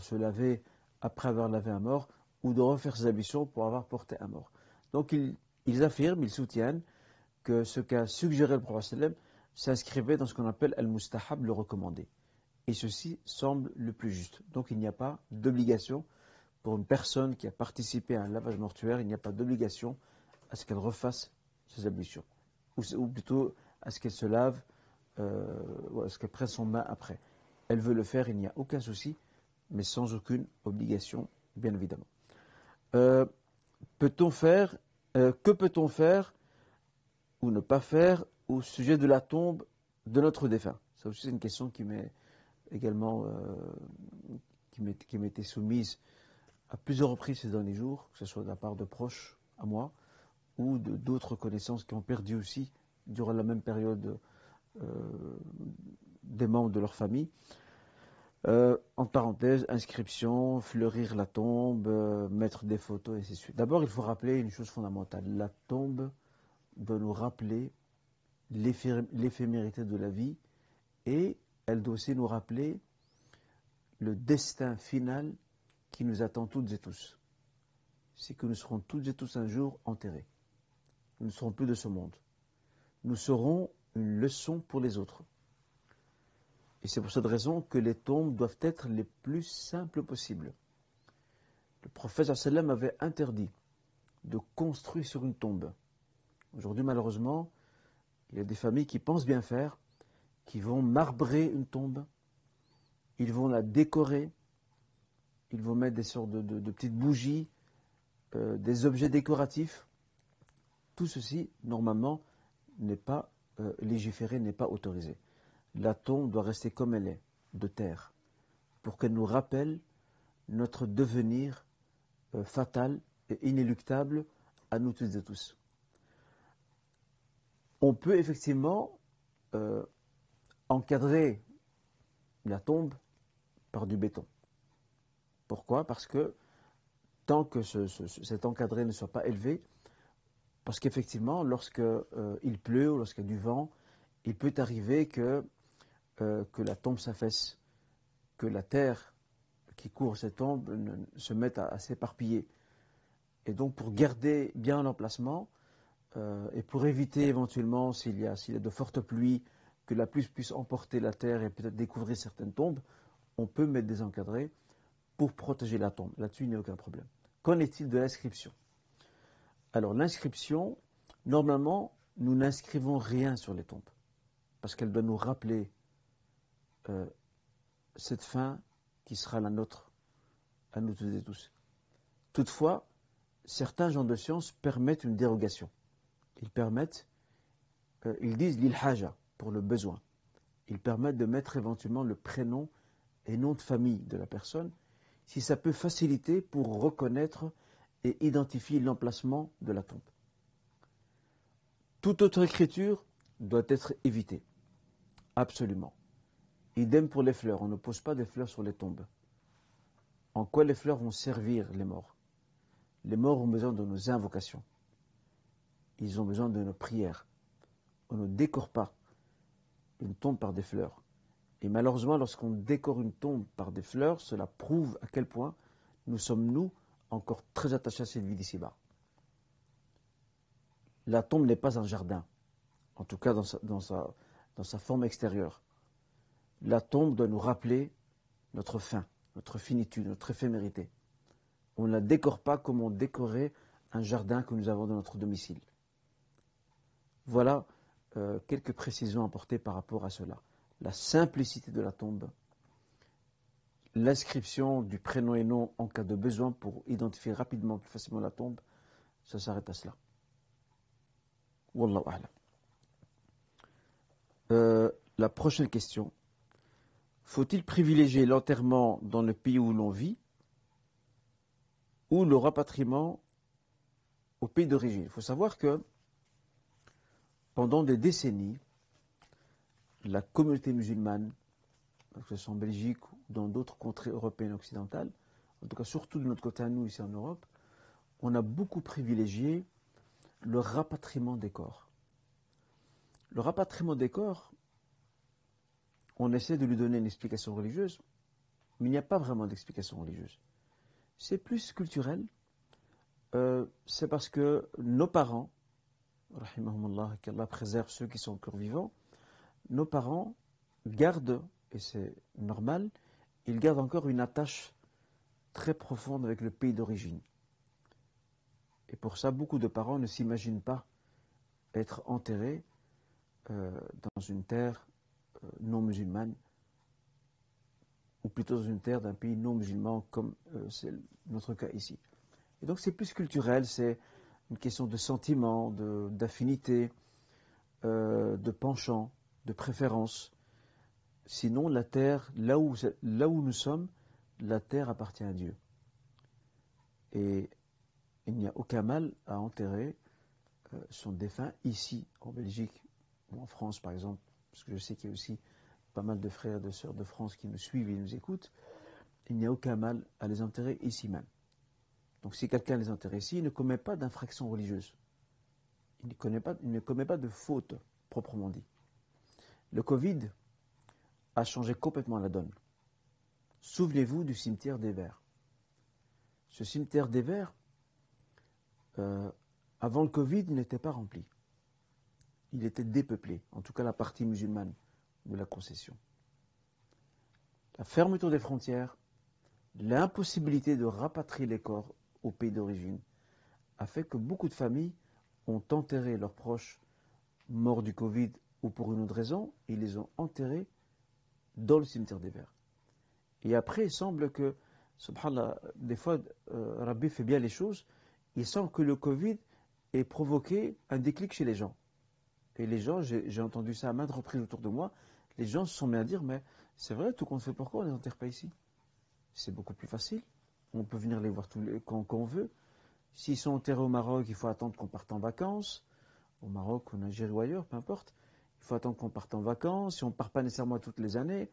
se laver après avoir lavé un mort ou de refaire ses ablutions pour avoir porté un mort. Donc ils, affirment, ils soutiennent que ce qu'a suggéré le prophète s'inscrivait dans ce qu'on appelle al-mustahab, le recommandé. Et ceci semble le plus juste. Donc il n'y a pas d'obligation pour une personne qui a participé à un lavage mortuaire, il n'y a pas d'obligation à ce qu'elle refasse ses ablutions. Ou, plutôt à ce qu'elle se lave, euh, à ce qu'elle prenne son bain après. Elle veut le faire, il n'y a aucun souci, mais sans aucune obligation, bien évidemment. Euh, peut-on faire, euh, que peut-on faire ou ne pas faire au sujet de la tombe de notre défunt Ça aussi, c'est une question qui m'est également euh, qui m'était soumise à plusieurs reprises ces derniers jours, que ce soit de la part de proches à moi ou d'autres connaissances qui ont perdu aussi durant la même période euh, des membres de leur famille. Euh, en parenthèse, inscription, fleurir la tombe, mettre des photos et ainsi de. D'abord, il faut rappeler une chose fondamentale. La tombe doit nous rappeler l'éphémérité de la vie et elle doit aussi nous rappeler le destin final qui nous attend toutes et tous. C'est que nous serons toutes et tous un jour enterrés. Nous ne serons plus de ce monde. Nous serons une leçon pour les autres. Et c'est pour cette raison que les tombes doivent être les plus simples possibles. Le prophète sallam avait interdit de construire sur une tombe. Aujourd'hui, malheureusement, il y a des familles qui pensent bien faire, qui vont marbrer une tombe, ils vont la décorer, ils vont mettre des sortes de, petites bougies, euh, des objets décoratifs. Tout ceci, normalement, n'est pas euh, légiféré, n'est pas autorisé. La tombe doit rester comme elle est, de terre, pour qu'elle nous rappelle notre devenir euh, fatal et inéluctable à nous tous et tous. On peut effectivement encadrer la tombe par du béton. Pourquoi? Parce que tant que cet encadré ne soit pas élevé, parce qu'effectivement, lorsqu'il euh, pleut ou lorsqu'il y a du vent, il peut arriver que, euh, la tombe s'affaisse, que la terre qui couvre cette tombe se mette à, s'éparpiller. Et donc, pour garder bien l'emplacement, euh, et pour éviter éventuellement, s'il y, y, a de fortes pluies, que la pluie puisse emporter la terre et peut-être découvrir certaines tombes, on peut mettre des encadrés pour protéger la tombe. Là-dessus, il n'y a aucun problème. Qu'en est-il de l'inscription? Alors, l'inscription, normalement, nous n'inscrivons rien sur les tombes, parce qu'elle doit nous rappeler euh, cette fin qui sera la nôtre, à nous tous et tous. Toutefois, certains gens de science permettent une dérogation. Ils permettent, euh, ils disent l'ilhaja, pour le besoin. Ils permettent de mettre éventuellement le prénom et nom de famille de la personne, si ça peut faciliter pour reconnaître et identifier l'emplacement de la tombe. Toute autre écriture doit être évitée. Absolument. Idem pour les fleurs. On ne pose pas des fleurs sur les tombes. En quoi les fleurs vont servir les morts? Les morts ont besoin de nos invocations. Ils ont besoin de nos prières. On ne décore pas une tombe par des fleurs. Et malheureusement, lorsqu'on décore une tombe par des fleurs, cela prouve à quel point nous sommes, nous, encore très attachés à cette vie d'ici-bas. La tombe n'est pas un jardin, en tout cas dans sa, dans sa forme extérieure. La tombe doit nous rappeler notre fin, notre finitude, notre éphémérité. On ne la décore pas comme on décorait un jardin que nous avons dans notre domicile. Voilà euh, quelques précisions apportées par rapport à cela. La simplicité de la tombe, l'inscription du prénom et nom en cas de besoin pour identifier rapidement, plus facilement la tombe, ça s'arrête à cela. Wallahu. Euh, la prochaine question. Faut-il privilégier l'enterrement dans le pays où l'on vit ou le rapatriement au pays d'origine? Il faut savoir que pendant des décennies, la communauté musulmane, que ce soit en Belgique ou dans d'autres contrées européennes occidentales, en tout cas surtout de notre côté à nous ici en Europe, on a beaucoup privilégié le rapatriement des corps. Le rapatriement des corps, on essaie de lui donner une explication religieuse, mais il n'y a pas vraiment d'explication religieuse. C'est plus culturel. Euh, c'est parce que nos parents, rahimahumullah, qu'Allah préserve ceux qui sont encore vivants, nos parents gardent, et c'est normal, ils gardent encore une attache très profonde avec le pays d'origine. Et pour ça, beaucoup de parents ne s'imaginent pas être enterrés euh, dans une terre euh, non musulmane, ou plutôt dans une terre d'un pays non musulman, comme euh, c'est notre cas ici. Et donc c'est plus culturel, c'est une question de sentiment, d'affinité, de penchant, de préférence. Sinon, la terre, là où, là où nous sommes, la terre appartient à Dieu. Et il n'y a aucun mal à enterrer euh, son défunt ici, en Belgique ou en France, par exemple, parce que je sais qu'il y a aussi pas mal de frères et de sœurs de France qui nous suivent et nous écoutent. Il n'y a aucun mal à les enterrer ici même. Donc si quelqu'un les ici, il ne commet pas d'infraction religieuse. Il ne, pas, il ne commet pas de faute, proprement dit. Le Covid a changé complètement la donne. Souvenez-vous du cimetière des Verts. Ce cimetière des Verts, euh, avant le Covid, n'était pas rempli. Il était dépeuplé, en tout cas la partie musulmane de la concession. La fermeture des frontières, l'impossibilité de rapatrier les corps au pays d'origine, a fait que beaucoup de familles ont enterré leurs proches morts du Covid ou pour une autre raison, ils les ont enterrés dans le cimetière des Verts. Et après, il semble que, des fois, euh, Rabbi fait bien les choses, il semble que le Covid ait provoqué un déclic chez les gens. Et les gens, j'ai entendu ça à maintes reprises autour de moi, les gens se sont mis à dire, mais c'est vrai, tout compte fait, pourquoi on les enterre pas ici? C'est beaucoup plus facile. On peut venir les voir tous les, quand, on veut. S'ils sont enterrés au Maroc, il faut attendre qu'on parte en vacances. Au Maroc, en Algérie ou ailleurs, peu importe. Il faut attendre qu'on parte en vacances. Si on ne part pas nécessairement toutes les années,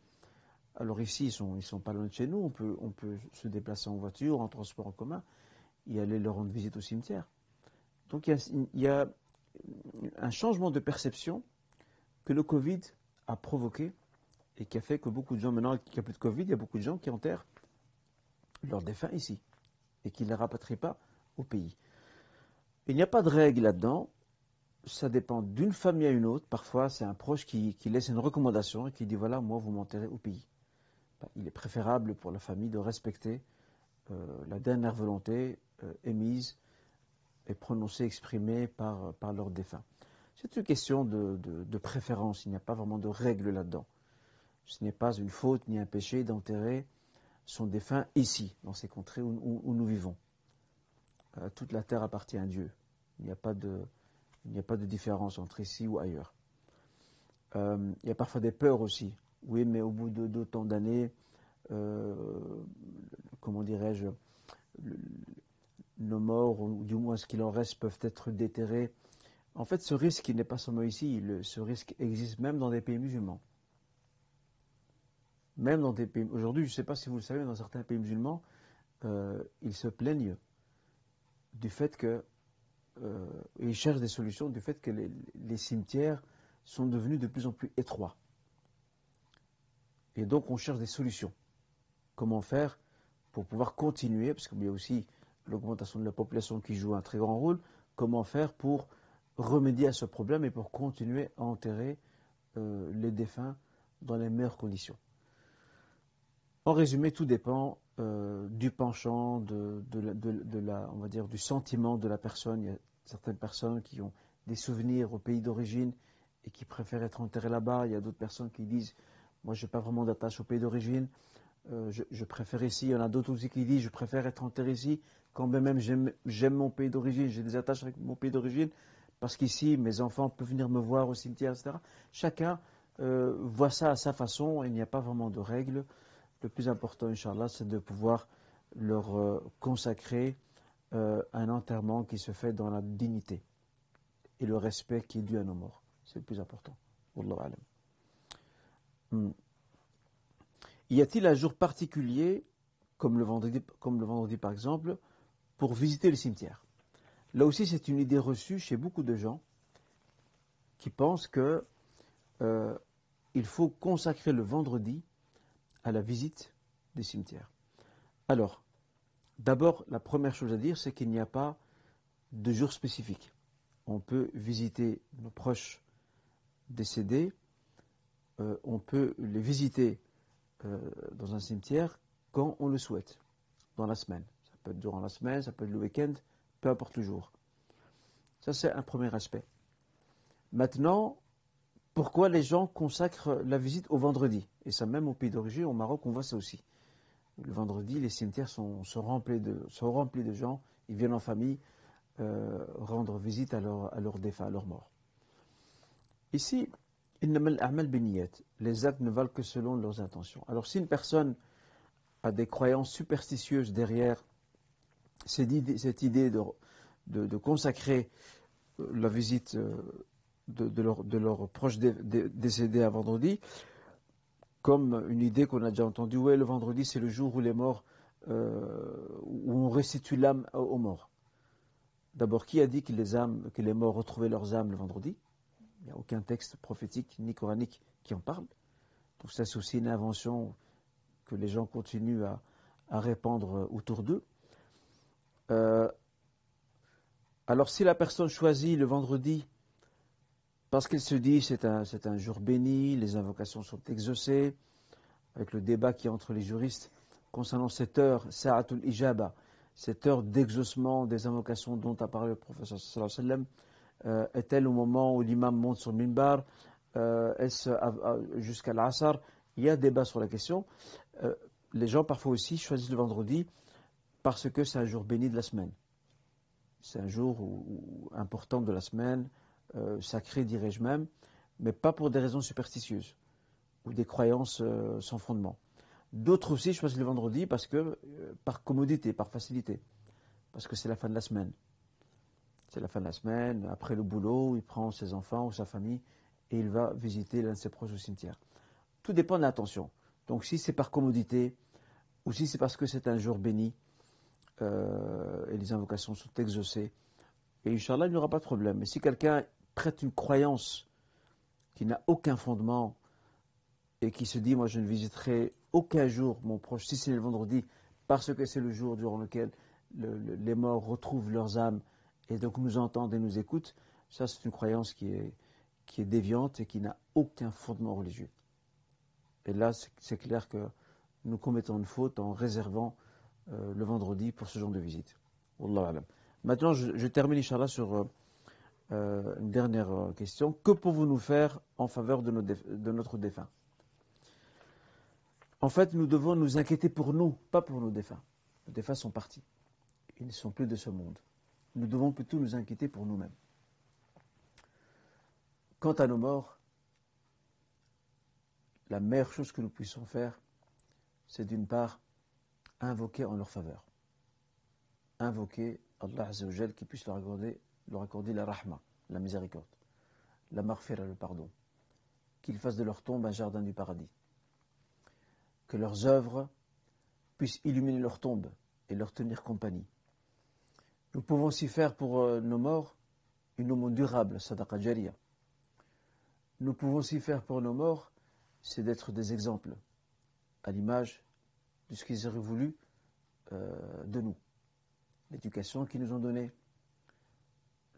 alors ici, ils sont, sont pas loin de chez nous. On peut, on peut se déplacer en voiture, en transport en commun et aller leur rendre visite au cimetière. Donc il y, a, un changement de perception que le Covid a provoqué et qui a fait que beaucoup de gens, maintenant qu'il n'y a plus de Covid, il y a beaucoup de gens qui enterrent leurs défunts ici et qui ne rapatrient pas au pays. Il n'y a pas de règle là-dedans. Ça dépend d'une famille à une autre. Parfois, c'est un proche qui, laisse une recommandation et qui dit voilà, moi, vous m'enterrez au pays. Ben, il est préférable pour la famille de respecter euh, la dernière volonté euh, émise et prononcée, exprimée par, par leur défunt. C'est une question de, préférence, il n'y a pas vraiment de règle là-dedans. Ce n'est pas une faute ni un péché d'enterrer son défunt ici, dans ces contrées où, nous vivons. Euh, toute la terre appartient à Dieu. Il n'y a pas de, de différence entre ici ou ailleurs. il y a parfois des peurs aussi. Oui, mais au bout d'autant d'années, euh, comment dirais-je, nos morts, ou du moins ce qu'il en reste, peuvent être déterrés. En fait, ce risque, n'est pas seulement ici, ce risque existe même dans des pays musulmans. Même dans des pays. Aujourd'hui, je ne sais pas si vous le savez, dans certains pays musulmans, euh, ils se plaignent du fait que. Euh, ils cherchent des solutions du fait que les cimetières sont devenus de plus en plus étroits. Et donc, on cherche des solutions comment faire pour pouvoir continuer, parce qu'il y a aussi l'augmentation de la population qui joue un très grand rôle, comment faire pour remédier à ce problème et pour continuer à enterrer euh, les défunts dans les meilleures conditions. En résumé, tout dépend euh, du penchant, de, la, on va dire, du sentiment de la personne. Il y a certaines personnes qui ont des souvenirs au pays d'origine et qui préfèrent être enterrées là-bas. Il y a d'autres personnes qui disent, moi, je n'ai pas vraiment d'attache au pays d'origine. euh, je, préfère ici. Il y en a d'autres aussi qui disent je préfère être enterré ici, quand même j'aime mon pays d'origine, j'ai des attaches avec mon pays d'origine, parce qu'ici mes enfants peuvent venir me voir au cimetière, etc. Chacun euh, voit ça à sa façon, il n'y a pas vraiment de règles. Le plus important, Inch'Allah, c'est de pouvoir leur euh, consacrer un enterrement qui se fait dans la dignité et le respect qui est dû à nos morts. C'est le plus important. Hmm. Y a-t-il un jour particulier, comme le, vendredi, par exemple, pour visiter le cimetière? Là aussi, c'est une idée reçue chez beaucoup de gens qui pensent que euh, faut consacrer le vendredi à la visite des cimetières. Alors, d'abord, la première chose à dire, c'est qu'il n'y a pas de jour spécifique. On peut visiter nos proches décédés, euh, on peut les visiter euh, dans un cimetière quand on le souhaite, dans la semaine. Ça peut être durant la semaine, ça peut être le week-end, peu importe le jour. Ça, c'est un premier aspect. Maintenant, pourquoi les gens consacrent la visite au vendredi Et ça, même au pays d'origine, au Maroc, on voit ça aussi. Le vendredi, les cimetières sont, remplis, de, gens, ils viennent en famille euh, rendre visite à leurs défunts, à leurs morts. Ici, les actes ne valent que selon leurs intentions. Alors si une personne a des croyances superstitieuses derrière cette idée, de, consacrer euh, la visite de, leurs proches décédés à vendredi, comme une idée qu'on a déjà entendue, ouais, le vendredi c'est le jour où les morts, euh, où on restitue l'âme aux morts. D'abord, qui a dit que les, âmes, que les morts retrouvaient leurs âmes le vendredi? Il n'y a aucun texte prophétique ni coranique qui en parle. Donc ça, c'est aussi une invention que les gens continuent à, répandre autour d'eux. Euh, alors si la personne choisit le vendredi parce qu'elle se dit c'est un, c'est un jour béni, les invocations sont exaucées, avec le débat qui est entre les juristes concernant cette heure, Sa'atul Ijaba, cette heure d'exaucement des invocations dont a parlé le professeur sallallahu sallam, euh, est-elle au moment où l'imam monte sur le mimbar euh, Est-ce jusqu'à l'asar Il y a débat sur la question. Euh, les gens parfois aussi choisissent le vendredi parce que c'est un jour béni de la semaine. C'est un jour important de la semaine, sacré dirais-je même, mais pas pour des raisons superstitieuses ou des croyances sans fondement. D'autres aussi choisissent le vendredi parce que par commodité, par facilité, parce que c'est la fin de la semaine. C'est la fin de la semaine, après le boulot, il prend ses enfants ou sa famille et il va visiter l'un de ses proches au cimetière. Tout dépend de l'intention. Donc si c'est par commodité ou si c'est parce que c'est un jour béni euh, et les invocations sont exaucées, et Inch'Allah, il n'y aura pas de problème. Mais si quelqu'un prête une croyance qui n'a aucun fondement et qui se dit, moi je ne visiterai aucun jour mon proche, si c'est le vendredi, parce que c'est le jour durant lequel les morts retrouvent leurs âmes et donc nous entendent et nous écoutent, ça c'est une croyance qui est, qui est déviante et qui n'a aucun fondement religieux. Et là, c'est clair que nous commettons une faute en réservant euh, le vendredi pour ce genre de visite. Maintenant, je, termine, Inch'Allah, sur euh, euh, une dernière question. Que pouvons-nous faire en faveur de, de notre défunt? En fait, nous devons nous inquiéter pour nous, pas pour nos défunts. Nos défunts sont partis. Ils ne sont plus de ce monde nous devons plutôt nous inquiéter pour nous-mêmes. Quant à nos morts, la meilleure chose que nous puissions faire, c'est d'une part invoquer en leur faveur. Invoquer Allah Azzawajal qui puisse leur accorder, leur accorder la rahma, la miséricorde, la marfira, le pardon. Qu'il fasse de leur tombe un jardin du paradis. Que leurs œuvres puissent illuminer leur tombe et leur tenir compagnie nous pouvons aussi faire pour euh, nos morts une aumône durable, sadaqa jariya. Nous pouvons aussi faire pour nos morts, c'est d'être des exemples, à l'image de ce qu'ils auraient voulu euh, de nous. L'éducation qu'ils nous ont donnée,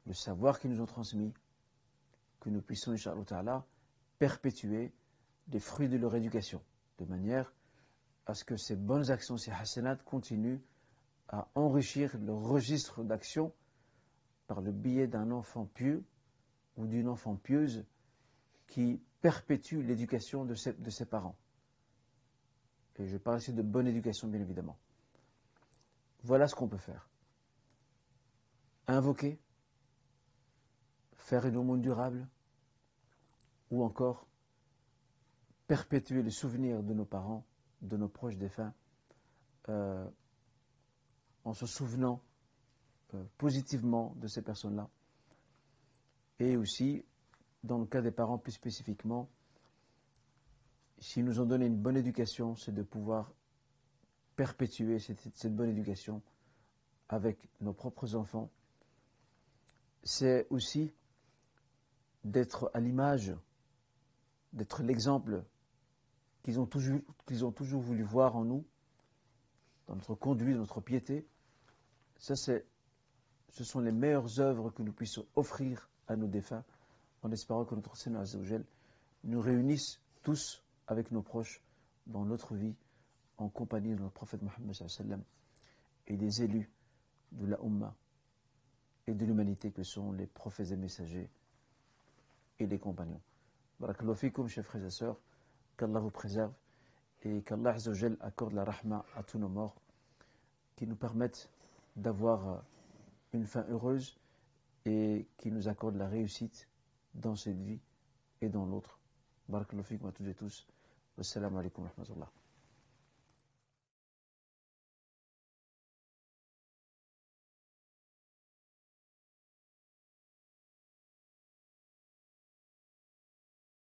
le savoir qu'ils nous ont transmis, que nous puissions, Inch'Allah perpétuer les fruits de leur éducation, de manière à ce que ces bonnes actions, ces hasanats continuent à enrichir le registre d'action par le biais d'un enfant pieux ou d'une enfant pieuse qui perpétue l'éducation de ses, de ses, parents. Et je parle ici de bonne éducation, bien évidemment. Voilà ce qu'on peut faire. Invoquer, faire une aumône durable, ou encore perpétuer le souvenir de nos parents, de nos proches défunts, euh, en se souvenant euh, positivement de ces personnes-là. Et aussi, dans le cas des parents plus spécifiquement, s'ils nous ont donné une bonne éducation, c'est de pouvoir perpétuer cette, bonne éducation avec nos propres enfants. C'est aussi d'être à l'image, d'être l'exemple qu'ils ont, toujours, ont toujours voulu voir en nous, dans notre conduite, notre piété. Ça, ce sont les meilleures œuvres que nous puissions offrir à nos défunts, en espérant que notre Seigneur Azzawajal nous réunisse tous avec nos proches dans notre vie, en compagnie de notre prophète Mohammed et des élus de la Ummah et de l'humanité que sont les prophètes et messagers et les compagnons. Barakallahu chers frères et sœurs, qu'Allah vous préserve et qu'Allah accorde la rahma à tous nos morts, qui nous permettent d'avoir euh, une fin heureuse et qui nous accorde la réussite dans cette vie et dans l'autre. Barakallahu à toutes et tous. Wassalamu alaikum wa rahmatullah.